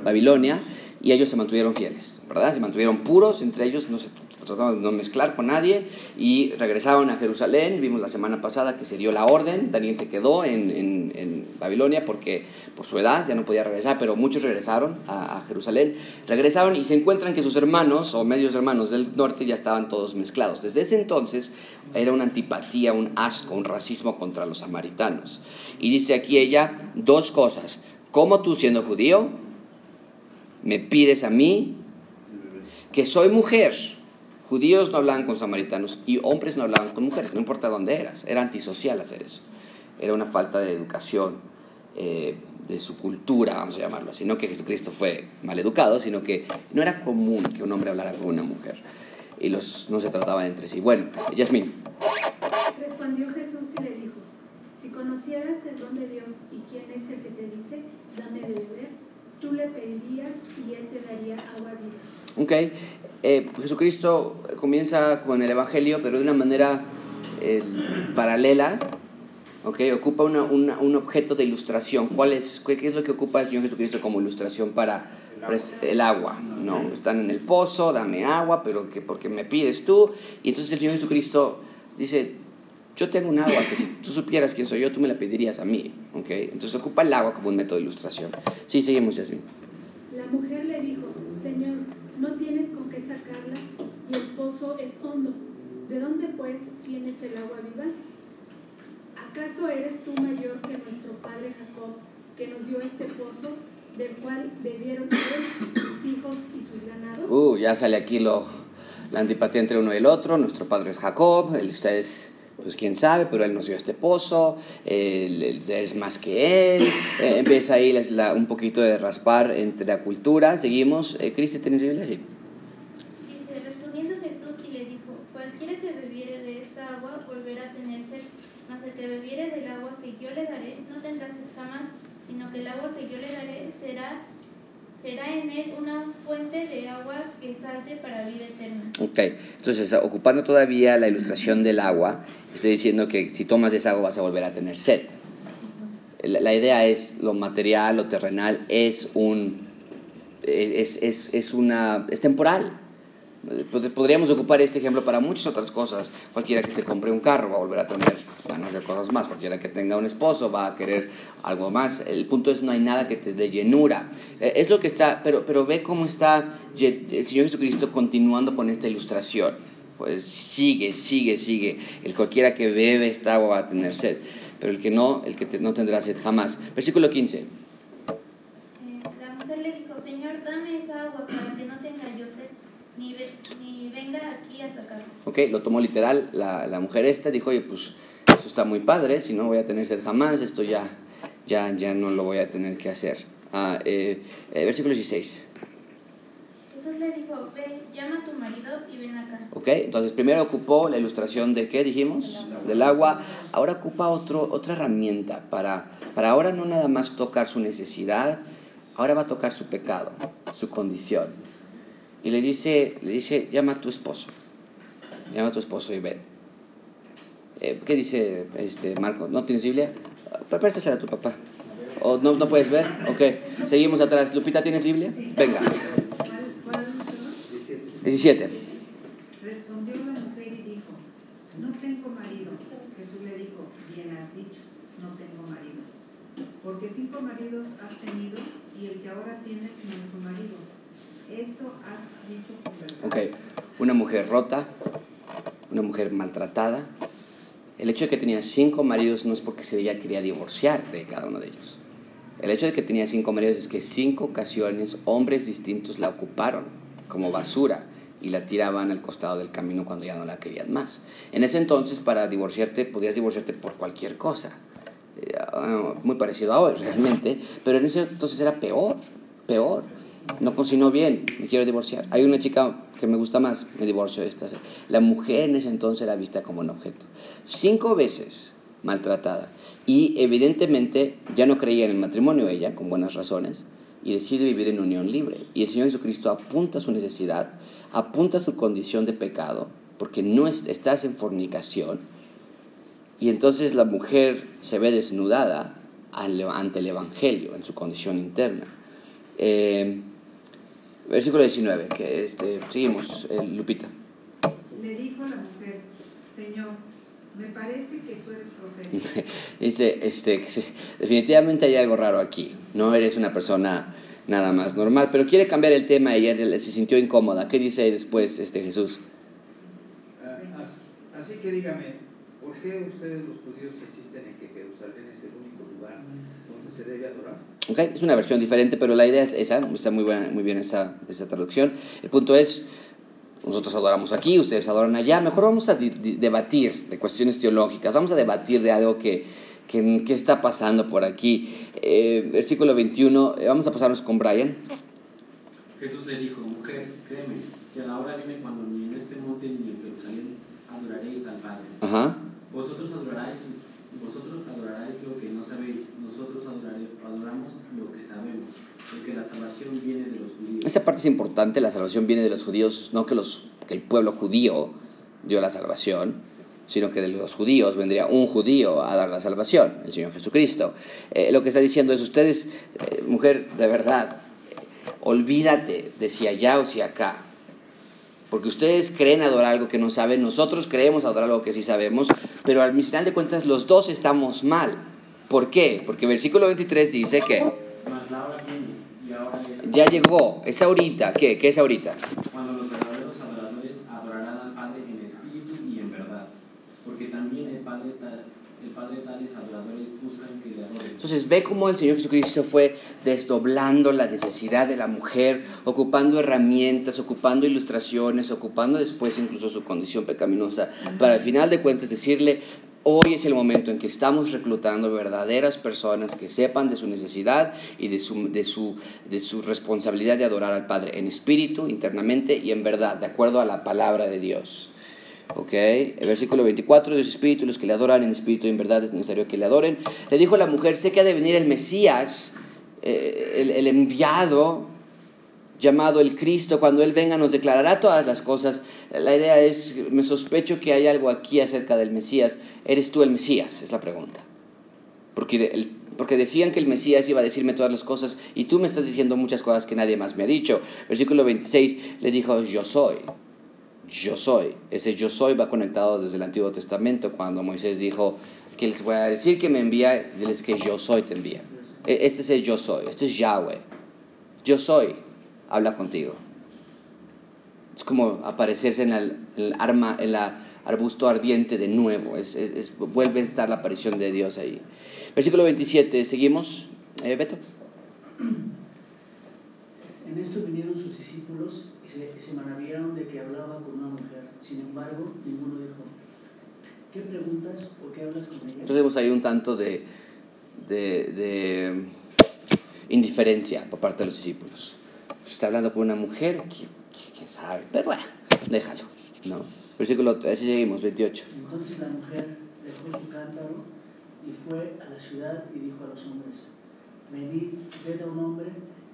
Babilonia y ellos se mantuvieron fieles, ¿verdad? Se mantuvieron puros, entre ellos no se trataban de no mezclar con nadie y regresaron a Jerusalén. Vimos la semana pasada que se dio la orden, Daniel se quedó en, en, en Babilonia porque por su edad ya no podía regresar, pero muchos regresaron a, a, Jerusalén. Regresaron y se encuentran que sus hermanos o medios hermanos del norte ya estaban todos mezclados. Desde ese entonces era una antipatía, un asco, un racismo contra los samaritanos. Y dice aquí ella dos cosas. ¿Cómo tú siendo judío? Me pides a mí que soy mujer. Judíos no hablaban con samaritanos y hombres no hablaban con mujeres, no importa dónde eras. Era antisocial hacer eso. Era una falta de educación, eh, de su cultura, vamos a llamarlo así. No que Jesucristo fue mal educado, sino que no era común que un hombre hablara con una mujer. Y los no se trataban entre sí. Bueno, Yasmín. Respondió Jesús y le dijo, si conocieras el don de Dios y quién es el que te dice, dame de beber, tú le pedirías y él te daría agua viva. Ok, eh, Jesucristo comienza con el Evangelio, pero de una manera eh, paralela, ok, ocupa una- una- un objeto de ilustración. ¿Cuál es, qué, qué es lo que ocupa el Señor Jesucristo como ilustración para el agua? No, están en el pozo, dame agua, pero que porque me pides tú. Y entonces el Señor Jesucristo dice, yo tengo un agua que si tú supieras quién soy yo, tú me la pedirías a mí, ok. Entonces ocupa el agua como un método de ilustración. Sí, seguimos así. La mujer le dijo, Señor, no tienes con qué sacarla y el pozo es hondo. ¿De dónde pues tienes el agua viva? ¿Acaso eres tú mayor que nuestro padre Jacob, que nos dio este pozo, del cual bebieron él, sus hijos y sus ganados? Uh, ya sale aquí lo, la antipatía entre uno y el otro. Nuestro padre es Jacob, el, ustedes, pues quién sabe, pero él nos dio este pozo, él, él es más que él. Eh, empieza ahí la- la- un poquito de raspar entre la cultura. Seguimos. Eh, Cristi, ¿tienes Biblia? Sí. Dice, respondiendo Jesús y le dijo, cualquiera que bebiere de esta agua volverá a tener sed, mas el que bebiere del agua que yo le daré no tendrá sed jamás, sino que el agua que yo le daré será, será en él una fuente de agua que salte para vida eterna. Ok, entonces ocupando todavía la ilustración del agua, está diciendo que si tomas esa agua vas a volver a tener sed. La, idea es lo material, lo terrenal, es un es, es, es una es temporal. Pod- Podríamos ocupar este ejemplo para muchas otras cosas. Cualquiera que se compre un carro va a volver a tener ganas de cosas más. Cualquiera que tenga un esposo va a querer algo más. El punto es no hay nada que te dé llenura. Eh, Es lo que está, pero, pero ve cómo está el Señor Jesucristo continuando con esta ilustración. Pues sigue, sigue, sigue. El cualquiera que bebe esta agua va a tener sed, pero el que no, el que no tendrá sed jamás. Versículo 15. Eh, la mujer le dijo, Señor, dame esa agua para que no tenga yo sed, ni, ve- ni venga aquí a sacarla. Ok, lo tomó literal la, la mujer esta, dijo, oye, pues eso está muy padre, si no voy a tener sed jamás, esto ya, ya, ya no lo voy a tener que hacer. Ah, eh, eh, versículo 16. Jesús le dijo, ve, llama a tu marido y ven acá. Ok, entonces primero ocupó la ilustración de qué dijimos, del agua, ahora ocupa otro, otra herramienta para, para ahora no nada más tocar su necesidad, ahora va a tocar su pecado, su condición. Y le dice, le dice, llama a tu esposo, llama a tu esposo y ven. Eh, ¿Qué dice este Marco? ¿No tienes Biblia? Ah, Préstasela a tu papá. ¿O no, no puedes ver? Ok, seguimos atrás. Lupita, ¿tienes Biblia? Venga. ¿Cuál, cuál, perdón? 17. Respondió la mujer y dijo, no tengo marido. Jesús le dijo, bien has dicho, no tengo marido. Porque cinco maridos has tenido y el que ahora tienes no es tu marido. Esto has dicho con verdad. Ok, una mujer rota, una mujer maltratada. El hecho de que tenía cinco maridos no es porque se ella quería divorciar de cada uno de ellos. El hecho de que tenía cinco maridos es que cinco ocasiones hombres distintos la ocuparon como basura y la tiraban al costado del camino cuando ya no la querían más. En ese entonces, para divorciarte, podías divorciarte por cualquier cosa. Eh, ah, muy parecido a hoy, realmente, pero en ese entonces era peor, peor. No cocinó bien, me quiero divorciar. Hay una chica que me gusta más, me divorcio esta. La mujer en ese entonces era vista como un objeto. Cinco veces maltratada. Y evidentemente ya no creía en el matrimonio ella, con buenas razones, y decide vivir en unión libre. Y el Señor Jesucristo apunta su necesidad, apunta su condición de pecado, porque no es- estás en fornicación. Y entonces la mujer se ve desnudada ante el Evangelio en su condición interna. Eh, versículo 19, que este, seguimos, eh, Lupita. Le dijo la mujer, Señor, me parece que tú eres profeta. Dice, este, definitivamente hay algo raro aquí. No eres una persona nada más normal, pero quiere cambiar el tema y ella se sintió incómoda. ¿Qué dice después este, Jesús? Ah, as- Así que dígame, ¿por qué ustedes los judíos insisten en que Jerusalén es el único lugar donde se debe adorar? ¿Ok? Es una versión diferente, pero la idea es esa. Está muy, buena, muy bien esa, esa traducción. El punto es, nosotros adoramos aquí, ustedes adoran allá. Mejor vamos a debatir de cuestiones teológicas. Vamos a debatir de algo que, que, que está pasando por aquí. Eh, versículo 21. eh, vamos a pasarnos con Brian. Jesús le dijo, mujer, créeme, que a la hora viene cuando ni en este monte ni en Jerusalén adoraréis al Padre. Ajá. Vosotros adoraréis, vosotros adoraréis esta parte es importante, la salvación viene de los judíos, no que, los, que el pueblo judío dio la salvación, sino que de los judíos vendría un judío a dar la salvación, el Señor Jesucristo. Eh, lo que está diciendo es, ustedes, eh, mujer, de verdad, olvídate de si allá o si acá. Porque ustedes creen adorar algo que no saben, nosotros creemos adorar algo que sí sabemos, pero al final de cuentas los dos estamos mal. ¿Por qué? Porque versículo 23 dice que ya llegó, es ahorita, ¿qué? ¿Qué es ahorita los verdaderos adoradores adorarán al Padre en espíritu y en verdad. Porque también el Padre, tal- el Padre tales adoradores buscan que le adoren. Entonces ve cómo el Señor Jesucristo fue desdoblando la necesidad de la mujer, ocupando herramientas, ocupando ilustraciones, ocupando después incluso su condición pecaminosa, para al final de cuentas decirle, hoy es el momento en que estamos reclutando verdaderas personas que sepan de su necesidad y de su, de su, de su responsabilidad de adorar al Padre en espíritu, internamente y en verdad, de acuerdo a la palabra de Dios. Ok, el versículo 24, Dios espíritu, los que le adoran en espíritu y en verdad es necesario que le adoren. Le dijo la mujer, sé que ha de venir el Mesías, eh, el, enviado llamado el Cristo, cuando Él venga nos declarará todas las cosas. La idea es, me sospecho que hay algo aquí acerca del Mesías. ¿Eres tú el Mesías? Es la pregunta. Porque, porque decían que el Mesías iba a decirme todas las cosas y tú me estás diciendo muchas cosas que nadie más me ha dicho. Versículo 26 le dijo, yo soy yo soy. Ese yo soy va conectado desde el Antiguo Testamento, cuando Moisés dijo que les voy a decir que me envía, diles que yo soy te envía. E- Este es el yo soy, este es Yahweh. Yo soy, habla contigo. Es como aparecerse en el, el arma, en la arbusto ardiente de nuevo. Es, es- vuelve a estar la aparición de Dios ahí. Versículo 27, seguimos. Eh, Beto. En esto vinieron sus discípulos y se, se maravillaron de que hablaba con una mujer. Sin embargo, ninguno dijo, ¿qué preguntas o qué hablas con ella? Entonces vemos ahí un tanto de, de, de indiferencia por parte de los discípulos. Está hablando con una mujer, ¿qui- qui- quién sabe, pero bueno, déjalo. ¿no? Versículo, así seguimos, 28. Entonces la mujer dejó su cántaro y fue a la ciudad y dijo a los hombres, venid, ved a un hombre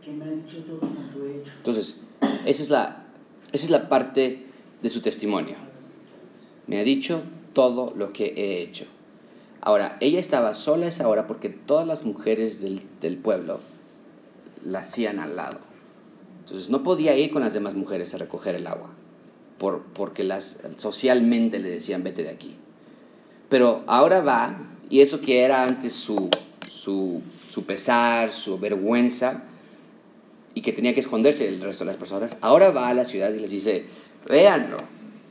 que me ha dicho todo cuanto he hecho. Entonces, esa es, la, esa es la parte de su testimonio. Me ha dicho todo lo que he hecho. Ahora, ella estaba sola a esa hora porque todas las mujeres del, del pueblo la hacían al lado. Entonces, no podía ir con las demás mujeres a recoger el agua, por, porque las, socialmente le decían, vete de aquí. Pero ahora va, y eso que era antes su, su, su pesar, su vergüenza, y que tenía que esconderse del resto de las personas, ahora va a la ciudad y les dice, véanlo,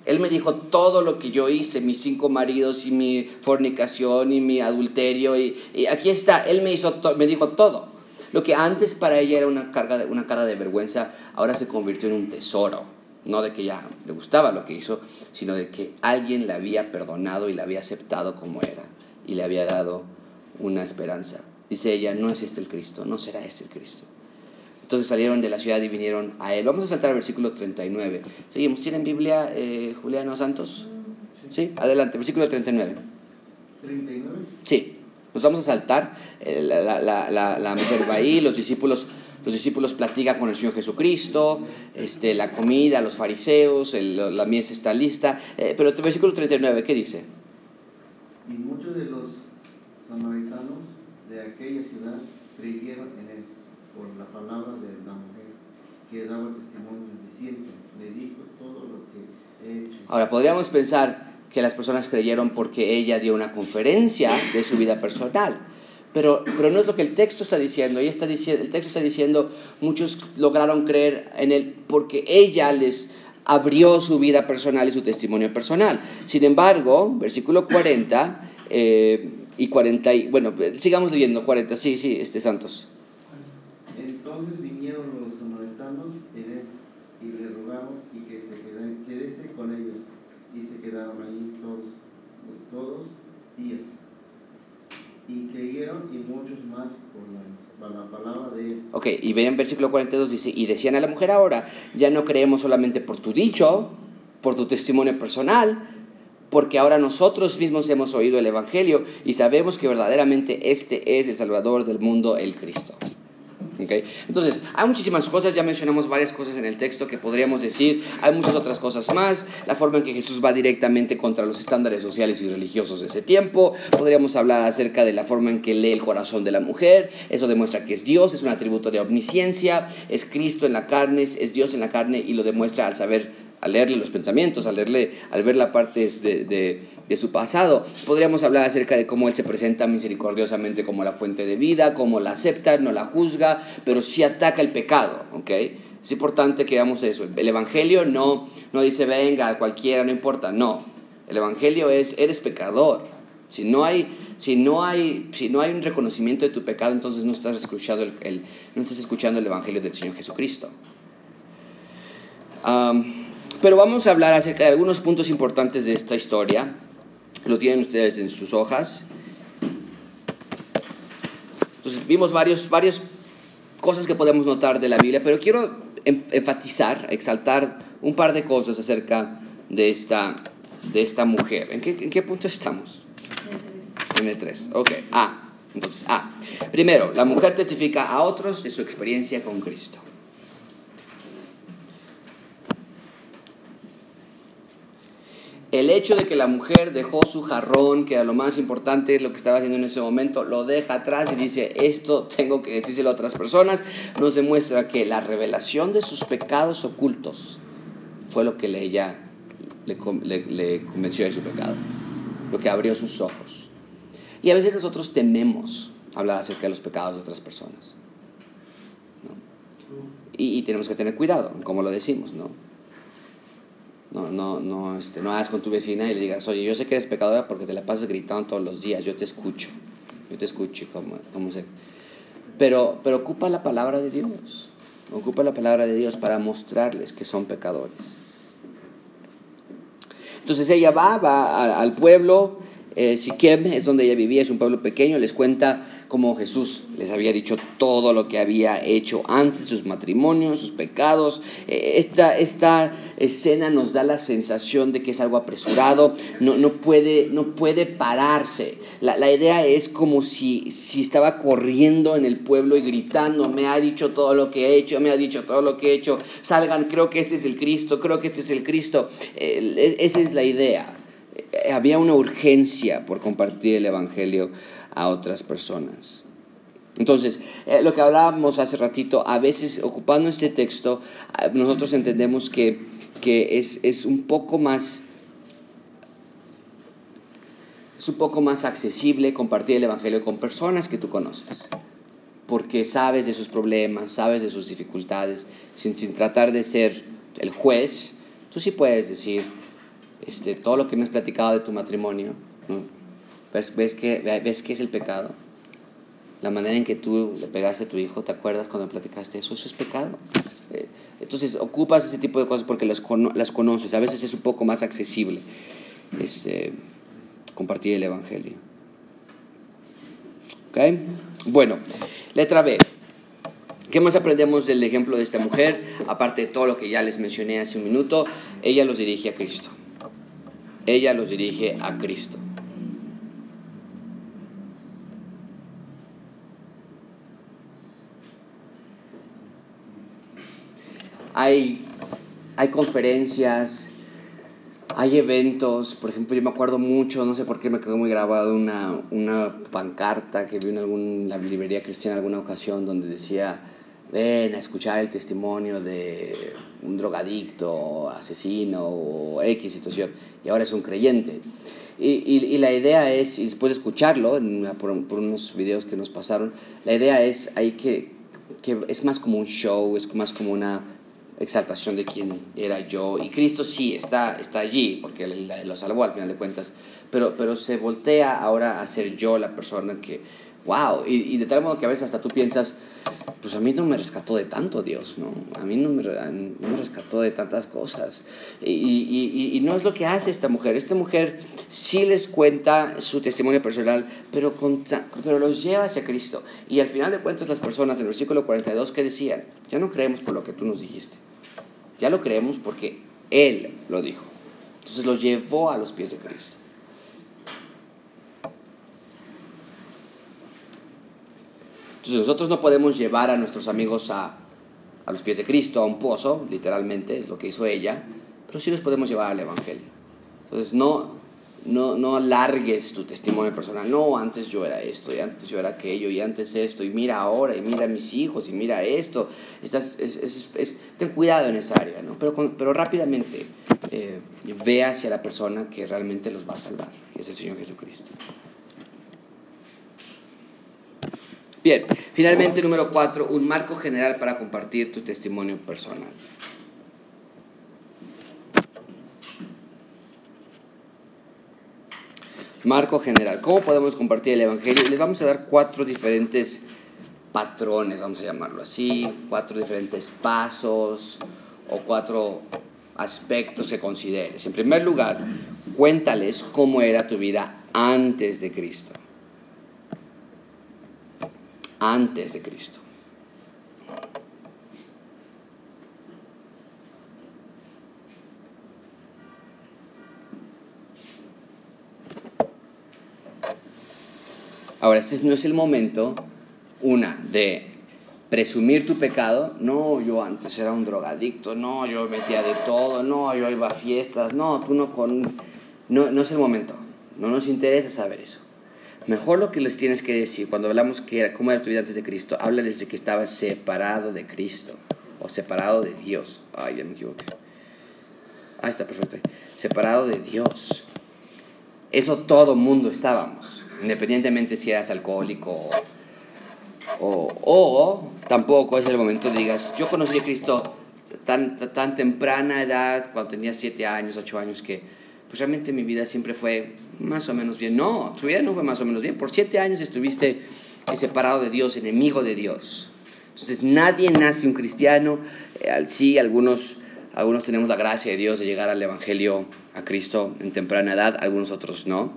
él me dijo todo lo que yo hice, mis cinco maridos y mi fornicación y mi adulterio, y, y aquí está, él me, hizo me dijo todo. Lo que antes para ella era una carga, de, una carga de vergüenza, ahora se convirtió en un tesoro. No de que ya le gustaba lo que hizo, sino de que alguien la había perdonado y la había aceptado como era y le había dado una esperanza. Dice ella, no es este el Cristo, no será este el Cristo. Entonces salieron de la ciudad y vinieron a él. Vamos a saltar al versículo 39. Seguimos. ¿Tienen Biblia, eh, Juliano Santos? Sí, adelante, versículo 39. 39. Sí, nos vamos a saltar. Eh, La, la- la- la- mujer va ahí, los discípulos, los discípulos platican con el Señor Jesucristo, este, la comida, los fariseos, el- la mies está lista. Eh, pero el versículo 39, ¿qué dice? Y muchos de los samaritanos de aquella ciudad creyeron en la palabra de la mujer que daba testimonio diciendo, me dijo todo lo que he hecho. Ahora, podríamos pensar que las personas creyeron porque ella dio una conferencia de su vida personal. Pero, pero no es lo que el texto está diciendo. El texto está diciendo, muchos lograron creer en él porque ella les abrió su vida personal y su testimonio personal. Sin embargo, versículo 40 eh, y 40, y, bueno, sigamos leyendo 40, sí, sí, este Santos. Entonces vinieron los samaritanos en él y le rogaron y que se quede- quedese con ellos. Y se días. Y creyeron y muchos más. Ok, y ven en versículo 42 dice, y decían a la mujer ahora, ya no creemos solamente por tu dicho, por tu testimonio personal, porque ahora nosotros mismos hemos oído el Evangelio y sabemos que verdaderamente este es el Salvador del mundo, el Cristo. ¿Okay? Entonces, hay muchísimas cosas, ya mencionamos varias cosas en el texto que podríamos decir, hay muchas otras cosas más, la forma en que Jesús va directamente contra los estándares sociales y religiosos de ese tiempo, podríamos hablar acerca de la forma en que lee el corazón de la mujer, eso demuestra que es Dios, es un atributo de omnisciencia, es Cristo en la carne, es Dios en la carne y lo demuestra al saber al leerle los pensamientos, al, leerle, al ver la parte de, de, de, su pasado. Podríamos hablar acerca de cómo Él se presenta misericordiosamente como la fuente de vida, cómo la acepta, no la juzga, pero sí ataca el pecado. ¿okay? Es importante que veamos eso. El Evangelio no, no dice, venga, cualquiera, no importa. No. El Evangelio es, eres pecador. Si no hay, si no hay, si no hay un reconocimiento de tu pecado, entonces no estás escuchando el, no estás escuchando el Evangelio del Señor Jesucristo. Pero vamos a hablar acerca de algunos puntos importantes de esta historia. Lo tienen ustedes en sus hojas. Entonces vimos varios, varias cosas que podemos notar de la Biblia, pero quiero enfatizar, exaltar un par de cosas acerca de esta, de esta mujer. ¿En qué, ¿En qué punto estamos? En el 3. Ok, A. Entonces, A. Primero, la mujer testifica a otros de su experiencia con Cristo. El hecho de que la mujer dejó su jarrón, que era lo más importante, lo que estaba haciendo en ese momento, lo deja atrás y dice, esto tengo que decírselo a otras personas, nos demuestra que la revelación de sus pecados ocultos fue lo que le, le, le convenció de su pecado, lo que abrió sus ojos. Y a veces nosotros tememos hablar acerca de los pecados de otras personas. Y, y tenemos que tener cuidado, como lo decimos, ¿no? No, no, no, este, no hagas con tu vecina y le digas, oye, yo sé que eres pecadora porque te la pasas gritando todos los días, yo te escucho, yo te escucho, como, como sé. Pero, pero ocupa la palabra de Dios, ocupa la palabra de Dios para mostrarles que son pecadores. Entonces ella va, va al pueblo, eh, Siquem es donde ella vivía, es un pueblo pequeño, les cuenta cómo Jesús les había dicho todo lo que había hecho antes, sus matrimonios, sus pecados. Esta, esta escena nos da la sensación de que es algo apresurado, no, no, puede, no puede pararse. La, la idea es como si, si estaba corriendo en el pueblo y gritando, me ha dicho todo lo que he hecho, me ha dicho todo lo que he hecho, salgan, creo que este es el Cristo, creo que este es el Cristo. Esa es la idea. Había una urgencia por compartir el Evangelio a otras personas. Entonces, eh, lo que hablábamos hace ratito, a veces ocupando este texto, nosotros entendemos que, que es, es, un poco más un poco más accesible compartir el Evangelio con personas que tú conoces, porque sabes de sus problemas, sabes de sus dificultades, sin, sin tratar de ser el juez, tú sí puedes decir este, todo lo que me has platicado de tu matrimonio, ¿no? ¿Ves, ves, que, ¿Ves qué es el pecado? La manera en que tú le pegaste a tu hijo, ¿te acuerdas cuando platicaste eso? Eso es pecado. Entonces ocupas ese tipo de cosas porque las, las conoces. A veces es un poco más accesible este, compartir el Evangelio. ¿Ok? Bueno, letra B. ¿Qué más aprendemos del ejemplo de esta mujer? Aparte de todo lo que ya les mencioné hace un minuto, ella los dirige a Cristo. Ella los dirige a Cristo. hay, hay conferencias, hay eventos, por ejemplo, yo me acuerdo mucho, no sé por qué me quedó muy grabado una, una pancarta que vi en alguna librería cristiana en alguna ocasión donde decía, ven a escuchar el testimonio de un drogadicto, asesino o X situación, ahora es un creyente. Y, y, la idea es, y después de escucharlo, por, unos videos que nos pasaron, la idea es hay que, que es más como un show, es más como una exaltación de quién era yo. Y Cristo sí está, está allí, porque lo salvó al final de cuentas, pero, pero se voltea ahora a ser yo la persona que, wow, y, de tal modo que a veces hasta tú piensas, pues a mí no me rescató de tanto Dios, ¿no? A mí no me, rescató de tantas cosas. Y, no es lo que hace esta mujer. Esta mujer sí les cuenta su testimonio personal, pero, con, pero los lleva hacia Cristo. Y al final de cuentas las personas en el versículo 42 que decían, ya no creemos por lo que tú nos dijiste. Ya lo creemos porque Él lo dijo. Entonces los llevó a los pies de Cristo. Entonces nosotros no podemos llevar a nuestros amigos a, a los pies de Cristo, a un pozo, literalmente, es lo que hizo ella, pero sí los podemos llevar al Evangelio. Entonces no, no, no alargues tu testimonio personal. No, antes yo era esto, y antes yo era aquello, y antes esto, y mira ahora, y mira a mis hijos, y mira esto. Estás, es, es, es, ten cuidado en esa área, ¿no? Pero, pero rápidamente eh, ve hacia la persona que realmente los va a salvar, que es el Señor Jesucristo. Bien, finalmente número cuatro, un marco general para compartir tu testimonio personal. Marco general. ¿Cómo podemos compartir el Evangelio? Les vamos a dar cuatro diferentes patrones, vamos a llamarlo así, cuatro diferentes pasos o cuatro aspectos que consideres. En primer lugar, cuéntales cómo era tu vida antes de Cristo. Antes de Cristo. Ahora, este no es el momento, una, de presumir tu pecado. No, yo antes era un drogadicto, no, yo metía de todo, no, yo iba a fiestas, no, tú no con... No, no es el momento, no nos interesa saber eso. Mejor lo que les tienes que decir, cuando hablamos que era, cómo era tu vida antes de Cristo, háblales de que estabas separado de Cristo o separado de Dios. Ay, ya me equivoqué. Ah, está perfecto. Separado de Dios. Eso todo mundo estábamos independientemente si eras alcohólico o, o, tampoco es el momento de digas, yo conocí a Cristo tan, tan temprana edad, cuando tenía 7 años, 8 años, que pues realmente mi vida siempre fue más o menos bien. No, tu vida no fue más o menos bien. Por 7 años estuviste separado de Dios, enemigo de Dios. Entonces nadie nace un cristiano. Eh, sí, algunos, algunos tenemos la gracia de Dios de llegar al Evangelio a Cristo en temprana edad, algunos otros no.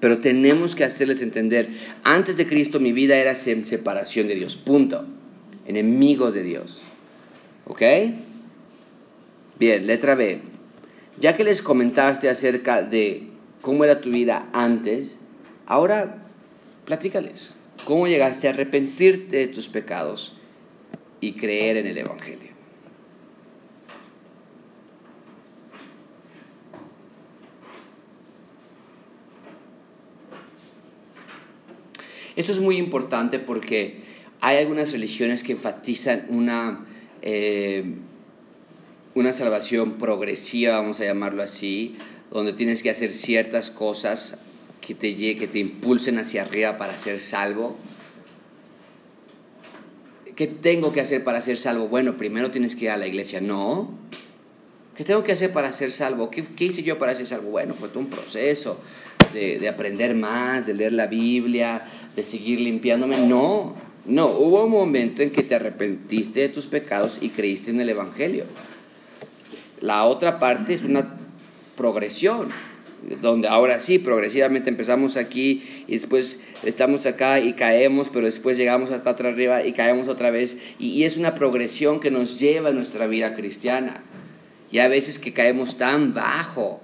Pero tenemos que hacerles entender, antes de Cristo mi vida era separación de Dios, punto. Enemigos de Dios. ¿Ok? Bien, letra B. Ya que les comentaste acerca de cómo era tu vida antes, ahora platícales. ¿Cómo llegaste a arrepentirte de tus pecados y creer en el Evangelio? Esto es muy importante porque hay algunas religiones que enfatizan una, eh, una salvación progresiva, vamos a llamarlo así, donde tienes que hacer ciertas cosas que te, que te impulsen hacia arriba para ser salvo. ¿Qué tengo que hacer para ser salvo? Bueno, primero tienes que ir a la iglesia. No. ¿Qué tengo que hacer para ser salvo? ¿Qué, hice yo para ser salvo? Bueno, fue todo un proceso de, de, aprender más, de leer la Biblia, de seguir limpiándome. No, no, hubo un momento en que te arrepentiste de tus pecados y creíste en el Evangelio. La otra parte es una progresión, donde ahora sí, progresivamente empezamos aquí y después estamos acá y caemos, pero después llegamos hasta atrás arriba y caemos otra vez. Y, y es una progresión que nos lleva a nuestra vida cristiana. Y a veces que caemos tan bajo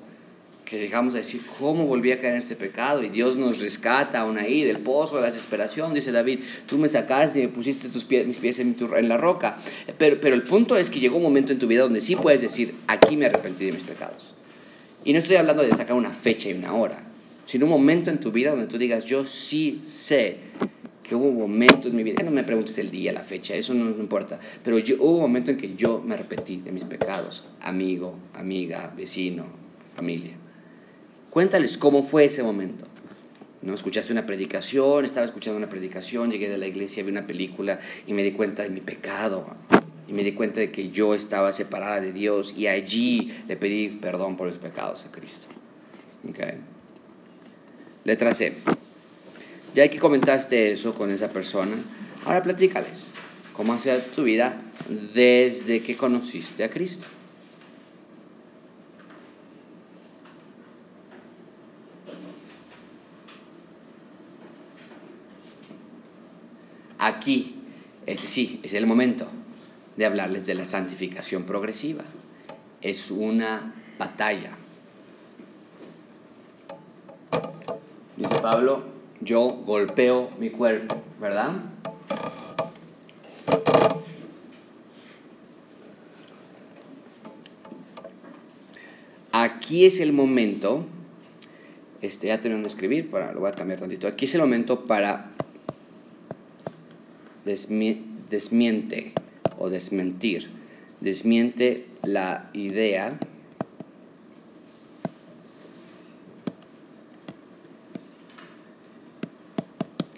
que dejamos de decir, ¿cómo volví a caer en este pecado? Y Dios nos rescata aún ahí del pozo de la desesperación. Dice David, tú me sacaste y me pusiste tus pies, mis pies en, en, la roca. Pero, pero el punto es que llegó un momento en tu vida donde sí puedes decir, aquí me arrepentí de mis pecados. Y no estoy hablando de sacar una fecha y una hora, sino un momento en tu vida donde tú digas, yo sí sé que hubo un momento en mi vida, no me preguntes el día, la fecha, eso no, no importa, pero yo, hubo un momento en que yo me arrepentí de mis pecados, amigo, amiga, vecino, familia. Cuéntales cómo fue ese momento. ¿No? Escuchaste una predicación, estaba escuchando una predicación, llegué de la iglesia, vi una película y me di cuenta de mi pecado. Y me di cuenta de que yo estaba separada de Dios y allí le pedí perdón por los pecados a Cristo. Okay. Letra C. Ya que comentaste eso con esa persona, ahora platícales cómo ha sido tu vida desde que conociste a Cristo. Aquí, este sí, es el momento de hablarles de la santificación progresiva. Es una batalla. Dice Pablo, yo golpeo mi cuerpo, ¿verdad? Aquí es el momento, este, ya terminando de escribir, para, lo voy a cambiar tantito. Aquí es el momento para desmiente o desmentir. Desmiente la idea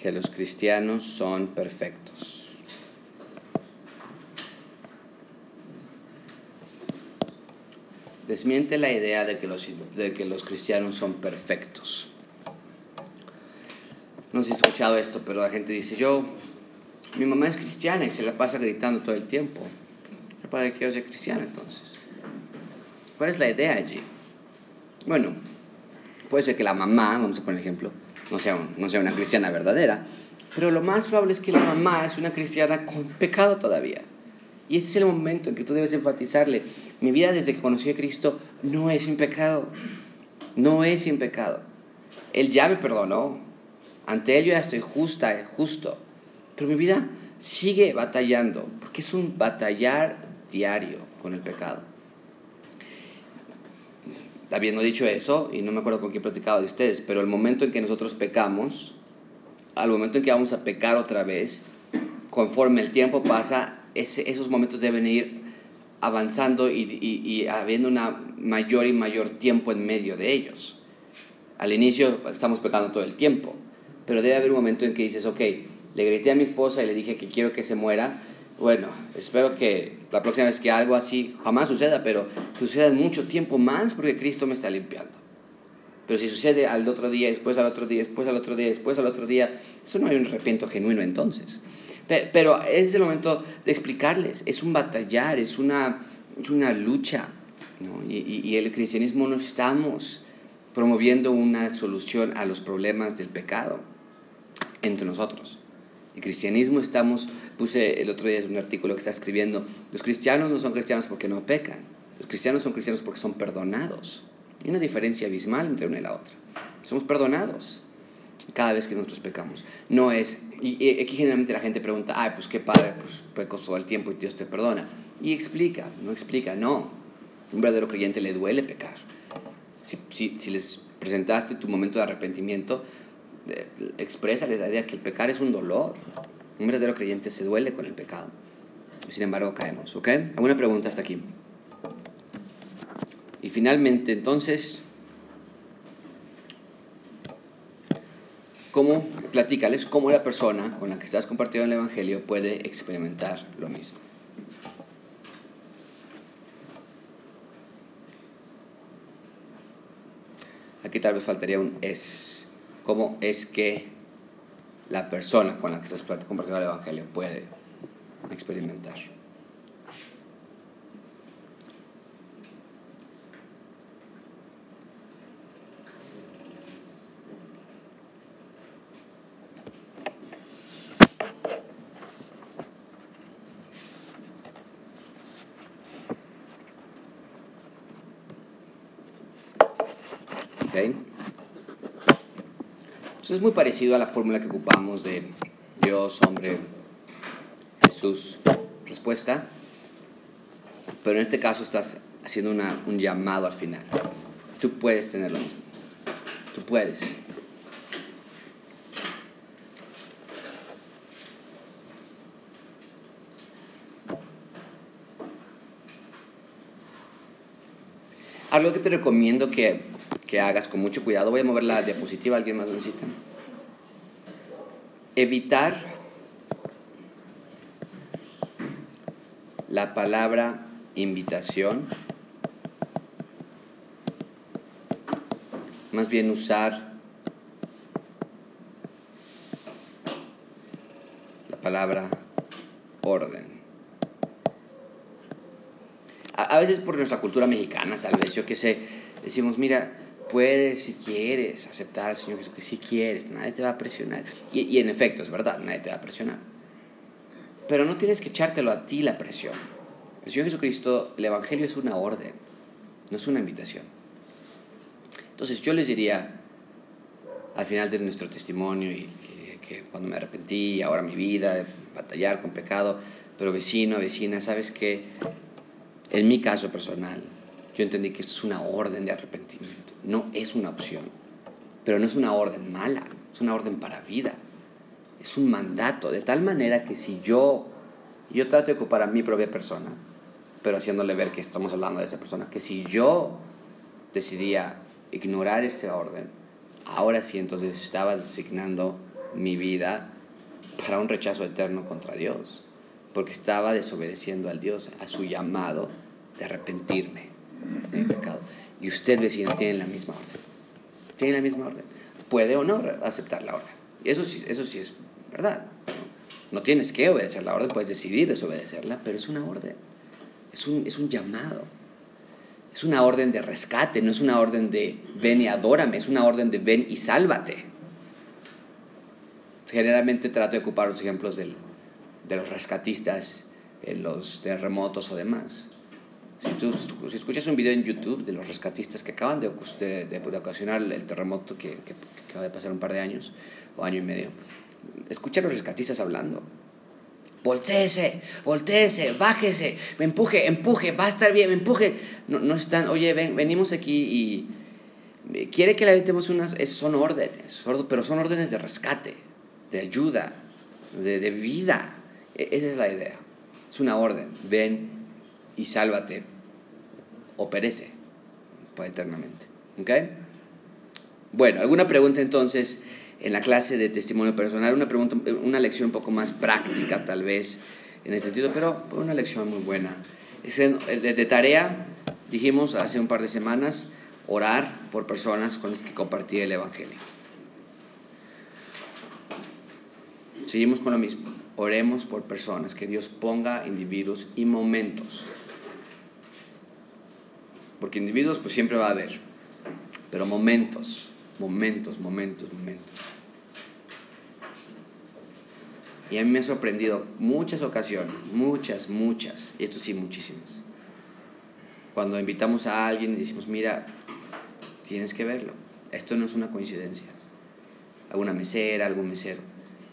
que los cristianos son perfectos. Desmiente la idea de que los, de que los cristianos son perfectos. No sé si he escuchado esto, pero la gente dice, yo, mi mamá es cristiana y se la pasa gritando todo el tiempo. ¿Para qué quiero ser cristiana entonces? ¿Cuál es la idea allí? Bueno, puede ser que la mamá, vamos a poner ejemplo, no sea, no sea una cristiana verdadera, pero lo más probable es que la mamá es una cristiana con pecado todavía. Y ese es el momento en que tú debes enfatizarle, mi vida desde que conocí a Cristo no es sin pecado, no es sin pecado. Él ya me perdonó, ante él yo ya estoy justa, justo, pero mi vida sigue batallando, porque es un batallar diario con el pecado habiendo dicho eso, y no me acuerdo con quién platicaba de ustedes, pero el momento en que nosotros pecamos, al momento en que vamos a pecar otra vez, conforme el tiempo pasa, esos momentos deben ir avanzando y, y, habiendo una mayor y mayor tiempo en medio de ellos. Al inicio estamos pecando todo el tiempo, pero debe haber un momento en que dices, ok, le grité a mi esposa y le dije que quiero que se muera, bueno, espero que la próxima vez que algo así jamás suceda, pero suceda mucho tiempo más porque Cristo me está limpiando. Pero si sucede al otro día, después al otro día, después al otro día, después al otro día, eso no hay un arrepiento genuino entonces. Pero, es el momento de explicarles, es un batallar, es una, una lucha. Y, y el cristianismo no estamos promoviendo una solución a los problemas del pecado entre nosotros. El cristianismo estamos, puse el otro día un artículo que está escribiendo, los cristianos no son cristianos porque no pecan, los cristianos son cristianos porque son perdonados. Hay una diferencia abismal entre una y la otra. Somos perdonados cada vez que nosotros pecamos. No es, y, aquí generalmente la gente pregunta, ay, pues qué padre, pues peco todo el tiempo y Dios te perdona. Y explica, no explica, no. Un verdadero creyente le duele pecar. Si, si, si les presentaste tu momento de arrepentimiento, exprésales la idea que el pecar es un dolor. Un verdadero creyente se duele con el pecado. Sin embargo, caemos, ¿ok? ¿Alguna pregunta hasta aquí? Y finalmente, entonces, ¿cómo, platícales cómo la persona con la que estás compartiendo el Evangelio puede experimentar lo mismo? Aquí tal vez faltaría un es cómo es que la persona con la que estás compartiendo el Evangelio puede experimentar. Okay es muy parecido a la fórmula que ocupamos de Dios, hombre, Jesús, respuesta. Pero en este caso estás haciendo un llamado al final. Tú puedes tener lo mismo. Tú puedes. Algo que te recomiendo que, que hagas con mucho cuidado, voy a mover la diapositiva, ¿alguien más lo necesita? Evitar la palabra invitación, más bien usar la palabra orden. A, veces por nuestra cultura mexicana, tal vez, yo que sé, decimos, mira, puedes, si quieres, aceptar al Señor Jesucristo, si quieres, nadie te va a presionar. Y, y, en efecto, es verdad, nadie te va a presionar. Pero no tienes que echártelo a ti la presión. El Señor Jesucristo, el Evangelio es una orden, no es una invitación. Entonces yo les diría, al final de nuestro testimonio y, y que cuando me arrepentí, ahora mi vida, batallar con pecado, pero vecino, vecina, ¿sabes qué? En mi caso personal, yo entendí que esto es una orden de arrepentimiento, no es una opción, pero no es una orden mala, es una orden para vida, es un mandato, de tal manera que si yo, yo trato de ocupar a mi propia persona, pero haciéndole ver que estamos hablando de esa persona, que si yo decidía ignorar esta orden, ahora sí entonces estaba designando mi vida para un rechazo eterno contra Dios, porque estaba desobedeciendo al Dios, a su llamado de arrepentirme de mi pecado. Y usted, vecino, tiene la misma orden. Tiene la misma orden. Puede o no aceptar la orden. Eso sí, eso sí es verdad. No tienes que obedecer la orden, puedes decidir desobedecerla, pero es una orden. Es un, es un llamado. Es una orden de rescate, no es una orden de ven y adórame, es una orden de ven y sálvate. Generalmente trato de ocupar los ejemplos del, de los rescatistas en los terremotos o demás. Si tú si escuchas un video en YouTube de los rescatistas que acaban de, de, de ocasionar el terremoto que, que, que, acaba de pasar un par de años o año y medio, escucha a los rescatistas hablando. Voltéese, voltéese, bájese, empuje, empuje, va a estar bien, empuje. No, no están, oye, ven, venimos aquí y quiere que le aventemos unas, son órdenes, pero son órdenes de rescate, de ayuda, de, de vida. Esa es la idea. Es una orden. Ven y sálvate o perece para eternamente. ¿Ok? Bueno, ¿alguna pregunta entonces en la clase de testimonio personal? Una, pregunta, una lección un poco más práctica tal vez en ese sentido, pero una lección muy buena. De tarea, dijimos hace un par de semanas, orar por personas con las que compartí el Evangelio. Seguimos con lo mismo. Oremos por personas, que Dios ponga individuos y momentos. Porque individuos pues siempre va a haber, pero momentos, momentos, momentos, momentos. Y a mí me ha sorprendido muchas ocasiones, muchas, muchas, y esto sí, muchísimas. Cuando invitamos a alguien y decimos, mira, tienes que verlo, esto no es una coincidencia. Alguna mesera, algún mesero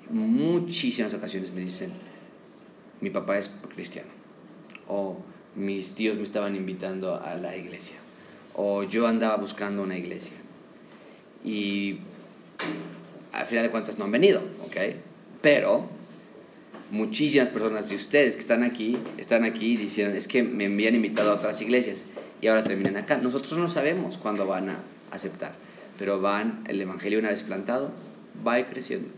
muchísimas ocasiones me dicen, mi papá es cristiano, o mis tíos me estaban invitando a la iglesia, o yo andaba buscando una iglesia. Y al final de cuentas no han venido, ¿ok? Pero muchísimas personas de ustedes que están aquí, están aquí y dijeron, es que me habían invitado a otras iglesias y ahora terminan acá. Nosotros no sabemos cuándo van a aceptar, pero van, el Evangelio una vez plantado, va creciendo.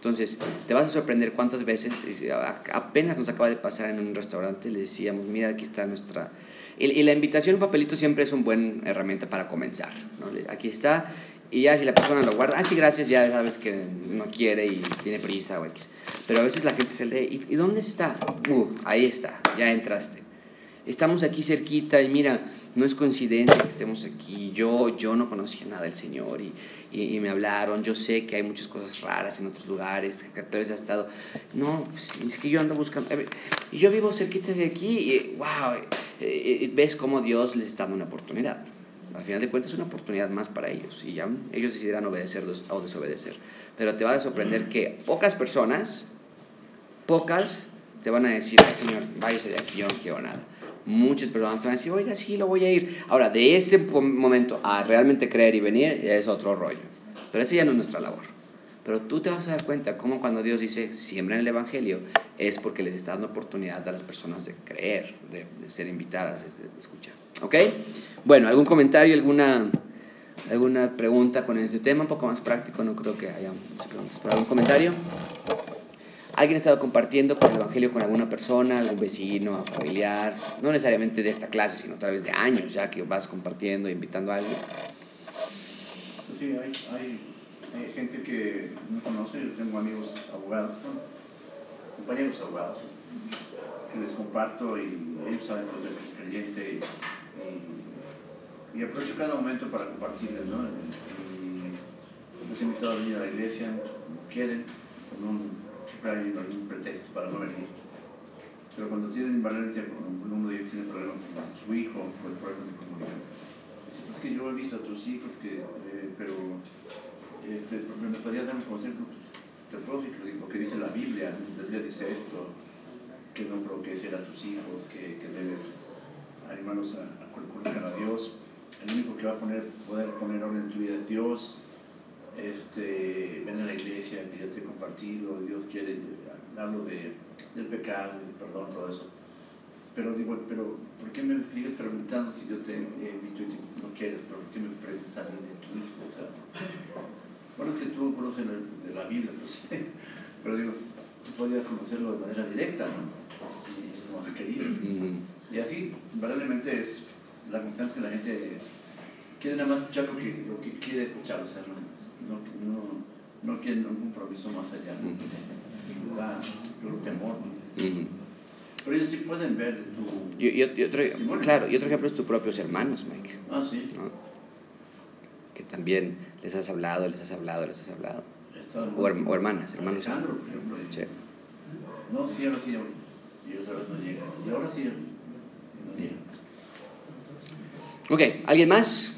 Entonces, te vas a sorprender cuántas veces, apenas nos acaba de pasar en un restaurante, le decíamos, mira, aquí está nuestra... Y, la invitación en papelito siempre es una buena herramienta para comenzar. ¿no? Aquí está, y ya si la persona lo guarda, ah, sí, gracias, ya sabes que no quiere y tiene prisa o X. Pero a veces la gente se lee, ¿y, dónde está? Uh, ahí está, ya entraste. Estamos aquí cerquita y mira, no es coincidencia que estemos aquí. Yo, yo no conocía nada del Señor y, y, y, me hablaron. Yo sé que hay muchas cosas raras en otros lugares, que tal vez ha estado. No, pues, es que yo ando buscando. Y yo vivo cerquita de aquí y, wow, ves cómo Dios les está dando una oportunidad. Al final de cuentas es una oportunidad más para ellos y ya ellos decidirán obedecer o desobedecer. Pero te va a sorprender que pocas personas, pocas, te van a decir, Ay, Señor, váyase de aquí, yo no quiero nada muchas personas te van a decir, oiga, sí, lo voy a ir. Ahora, de ese momento a realmente creer y venir, es otro rollo. Pero esa ya no es nuestra labor. Pero tú te vas a dar cuenta cómo cuando Dios dice, siembra en el Evangelio, es porque les está dando oportunidad a las personas de creer, de, de ser invitadas, de, de escuchar. ¿Ok? Bueno, ¿algún comentario, alguna, alguna pregunta con ese tema? Un poco más práctico, no creo que haya muchas preguntas. ¿Pero algún comentario? Alguien ha estado compartiendo con el Evangelio con alguna persona, algún vecino, familiar, no necesariamente de esta clase, sino a través de años ya que vas compartiendo, invitando a alguien. Sí, hay, hay, gente que no conoce, yo tengo amigos abogados, compañeros abogados, que les comparto y ellos saben que soy creyente y, aprovecho cada momento para compartirles, ¿no? Los he invitado a venir a la iglesia, como quieren, con un hay algún pretexto para no venir. Pero cuando tienen invariablemente, uno de ellos tiene problemas con su hijo, con el problema de comunicación. Dice, pues que yo he visto a tus hijos, que, eh, pero este, me podría dar un consejo. Te puedo decir que dice la Biblia. La Biblia dice esto, que no provoques a tus hijos, que, que debes animarlos a, a a Dios. El único que va a poner, poder poner orden en tu vida es Dios. Este, ven a la iglesia que ya te he compartido, Dios quiere, hablo de, del pecado, del perdón, todo eso. Pero digo, pero ¿por qué me sigues preguntando si yo te he visto y no quieres? ¿Pero por qué me preguntas de tu hijo? O sea, bueno, es que tú conoces la, de la Biblia, pues, pero digo, tú podrías conocerlo de manera directa, ¿no? Y no has querido. Y así, verdaderamente es la confianza que la gente quiere nada más escuchar lo que, lo que quiere escuchar, o sea, no, no, no, no quiere ningún compromiso más allá. Da, yo creo, temor, ¿no? Pero ellos sí pueden ver tu... Y, y- y otro, claro, y otro ejemplo es tus propios hermanos, Mike. Ah, sí. ¿no? Que también les has hablado, les has hablado, les has hablado. O, her- o hermanas, hermanos. Alejandro, por ejemplo. Sí. No, sí, ahora sí, y vez no llega. Y ahora sí, no llega. Ok, ¿alguien más?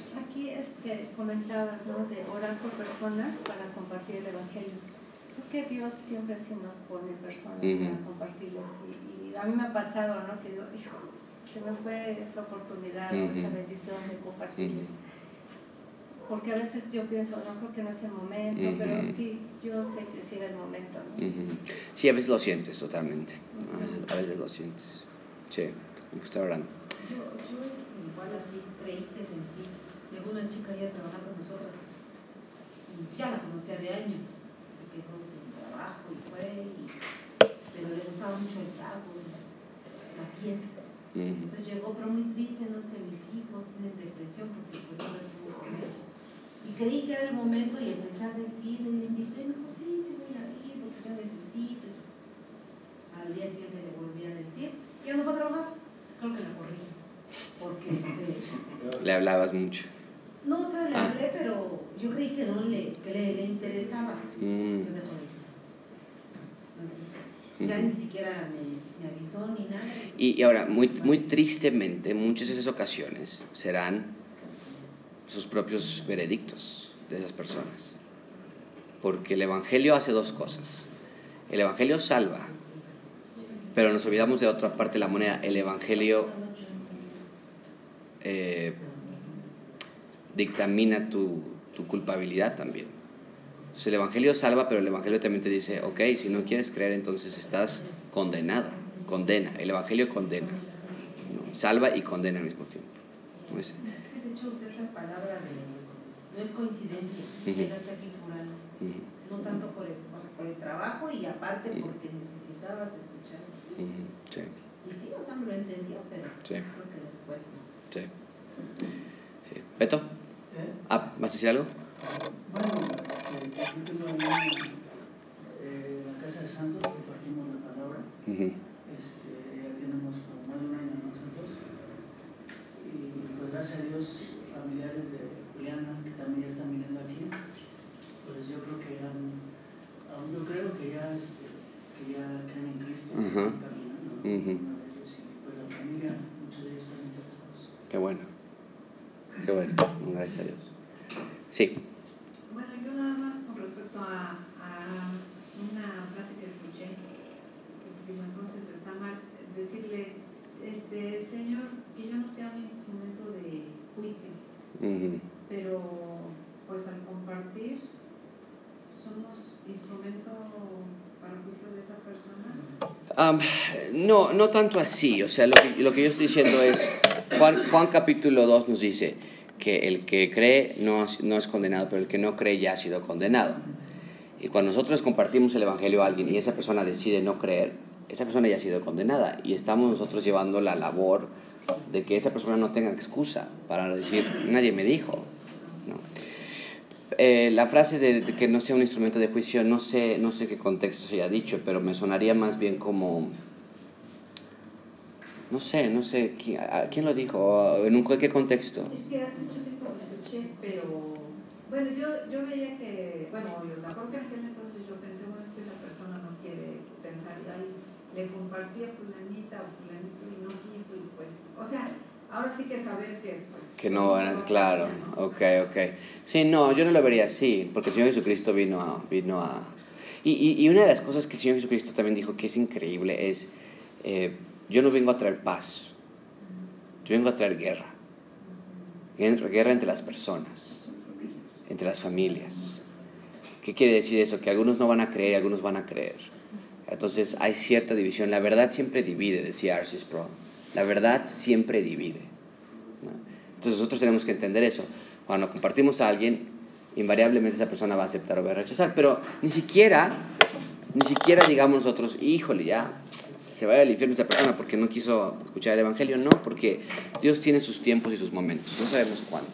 Comentabas ¿no? de orar por personas para compartir el Evangelio. Creo que Dios siempre sí nos pone personas Ujú. para compartirles. Y, y a mí me ha pasado ¿no? que digo, hijo, que me fue esa oportunidad, o esa Ujú. bendición de compartirles. Porque a veces yo pienso, no creo que no es el momento, pero sí, yo sé que sí era el momento. ¿no? Sí, a veces lo sientes totalmente. A veces, a veces lo sientes. Sí, hay que estar orando. Yo, yo este, igual así creí que sentí. Una chica ya trabajar con nosotras. Y ya la conocía de años. Se quedó sin trabajo y fue. Y, pero le gustaba mucho el trago, la fiesta. Entonces llegó, pero muy triste, no es que mis hijos tienen depresión porque pues no estuvo con ellos. Y creí que era el momento y empecé a decirle, le invité, me dijo, sí, sí voy a ir porque yo necesito. Al día siguiente le volví a decir, ya no va a trabajar, creo que la corrí. Porque este, Le hablabas mucho. No, o sea, le hablé, pero yo creí que no le, que le, le interesaba. Mm. Me dejó. Entonces, ya ni siquiera me, me avisó ni nada. Y, y ahora, muy, muy tristemente, en muchas de esas ocasiones serán sus propios veredictos de esas personas. Porque el Evangelio hace dos cosas. El Evangelio salva, pero nos olvidamos de otra parte de la moneda. El Evangelio eh, dictamina tu, tu culpabilidad también. Entonces el Evangelio salva, pero el Evangelio también te dice, ok, si no quieres creer, entonces estás condenado. Condena. El Evangelio condena. ¿no? Salva y condena al mismo tiempo. ¿no es? Sí, de hecho usé esa palabra de no es coincidencia, Ujú. llegaste aquí por algo. No tanto por el, o sea, por el trabajo y aparte porque necesitabas escuchar. ujú, Sí, Y sí, o sea, me lo entendió, pero Sí. creo que después no. sí. sí. ¿Beto? ¿Eh? Ah, ¿Vas a decir algo? Bueno, este, tengo ahí eh, en la casa de Santos, compartimos la palabra. Ujú, Este, ya tenemos como más de un año nosotros. Y pues gracias a Dios, familiares de Juliana, que también ya están viniendo aquí, pues yo creo que ya, aún yo creo que ya, este, que ya creen en Cristo, Ajá. están caminando, ellos, y pues la familia, muchos de ellos están interesados. Qué bueno. Gracias a Dios. Sí. Bueno, yo nada más con respecto a, a una frase que escuché, pues digo, entonces está mal decirle, este Señor, que yo no sea un instrumento de juicio, Ujú. pero pues al compartir somos instrumento para juicio de esa persona. Am, no, no tanto así. O sea, lo que, lo que yo estoy diciendo es, Juan, Juan capítulo 2 nos dice que el que cree no, no es condenado, pero el que no cree ya ha sido condenado. Y cuando nosotros compartimos el Evangelio a alguien y esa persona decide no creer, esa persona ya ha sido condenada. Y estamos nosotros llevando la labor de que esa persona no tenga excusa para decir, nadie me dijo. ¿no? Eh, la frase de que no sea un instrumento de juicio, no sé, no sé qué contexto se haya dicho, pero me sonaría más bien como... No sé, no sé, ¿quién, a- ¿quién lo dijo? ¿En un, qué contexto? Es que hace mucho tiempo lo escuché, pero bueno, yo, yo veía que, bueno, yo la propia gente entonces yo pensé, bueno, es que esa persona no quiere pensar, y ahí le compartí a fulanita o fulanito y no quiso, y pues, o sea, ahora sí que saber que pues que no van a, claro, ok, ok. Sí, no, yo no lo vería así, porque el Señor Jesucristo vino a... Vino a y, y, y una de las cosas que el Señor Jesucristo también dijo que es increíble es, eh, yo no vengo a traer paz, yo vengo a traer guerra. Guerra entre las personas, entre las familias. ¿Qué quiere decir eso? Que algunos no van a creer y algunos van a creer. Entonces hay cierta división. La verdad siempre divide, decía Arcis Pro. La verdad siempre divide. Entonces nosotros tenemos que entender eso. Cuando compartimos a alguien, invariablemente esa persona va a aceptar o va a rechazar. Pero ni siquiera, ni siquiera digamos nosotros, híjole, ya, se vaya al infierno esa persona porque no quiso escuchar el Evangelio. No, porque Dios tiene sus tiempos y sus momentos. No sabemos cuándo.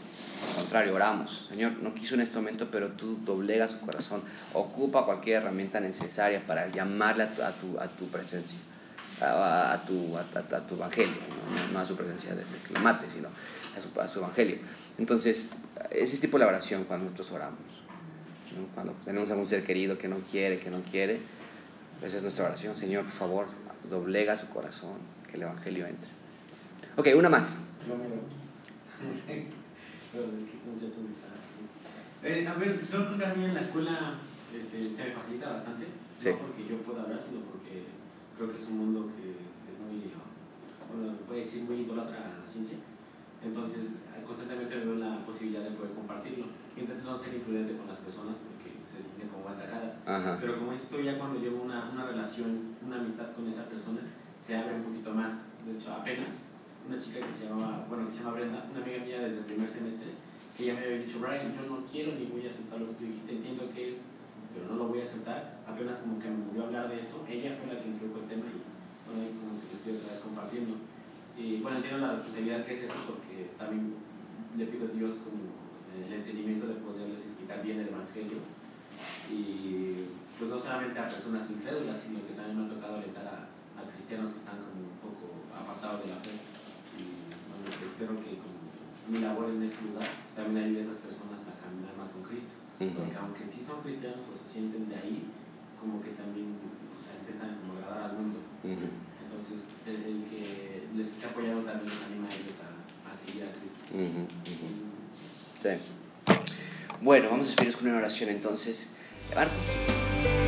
Al contrario, oramos. Señor, no quiso en este momento, pero tú doblega su corazón. Ocupa cualquier herramienta necesaria para llamarle a tu, a tu, a tu presencia, a, a tu, a, tu evangelio. ¿no? a su presencia de, que lo mate, sino a su, a su evangelio. Entonces, ese es tipo de oración cuando nosotros oramos. Cuando tenemos a un ser querido que no quiere, que no quiere, esa es nuestra oración. Señor, por favor, doblega su corazón, que el evangelio entre. Ok, una más. Eh, a ver, yo creo que a mí en la escuela este, se me facilita bastante, Sí. no porque yo pueda hablar, sino porque creo que es un mundo que es muy, bueno, puede decir muy idólatra a la ciencia. Entonces, constantemente veo la posibilidad de poder compartirlo. Intento no ser imprudente con las personas porque se sienten como atacadas. Ajá. Pero como dices tú, ya cuando llevo una, una relación, una amistad con esa persona, se abre un poquito más. De hecho, apenas una chica que se llamaba, bueno, que se llama Brenda, una amiga mía desde el primer semestre, que ella me había dicho, Brian, yo no quiero ni voy a aceptar lo que tú dijiste, entiendo que es, pero no lo voy a aceptar. Apenas como que me volvió a hablar de eso, ella fue la que introdujo el tema y bueno, ahí como que lo estoy otra vez compartiendo. Y bueno, entiendo la responsabilidad que es eso porque también le pido a Dios como el entendimiento de poderles explicar bien el Evangelio y pues no solamente a personas incrédulas, sino que también me ha tocado alentar a, a cristianos que están como un poco apartados de la fe. Y bueno, espero que como mi labor en este lugar también ayude a esas personas a caminar más con Cristo. Porque aunque sí son cristianos o se sienten de ahí, como que también o sea, intentan como agradar al mundo. Entonces, el, el que les esté apoyando también les anima a ellos a, a seguir a Cristo. Ujú, ujú. Sí. Bueno, vamos a despedirnos con una oración entonces. Marcos.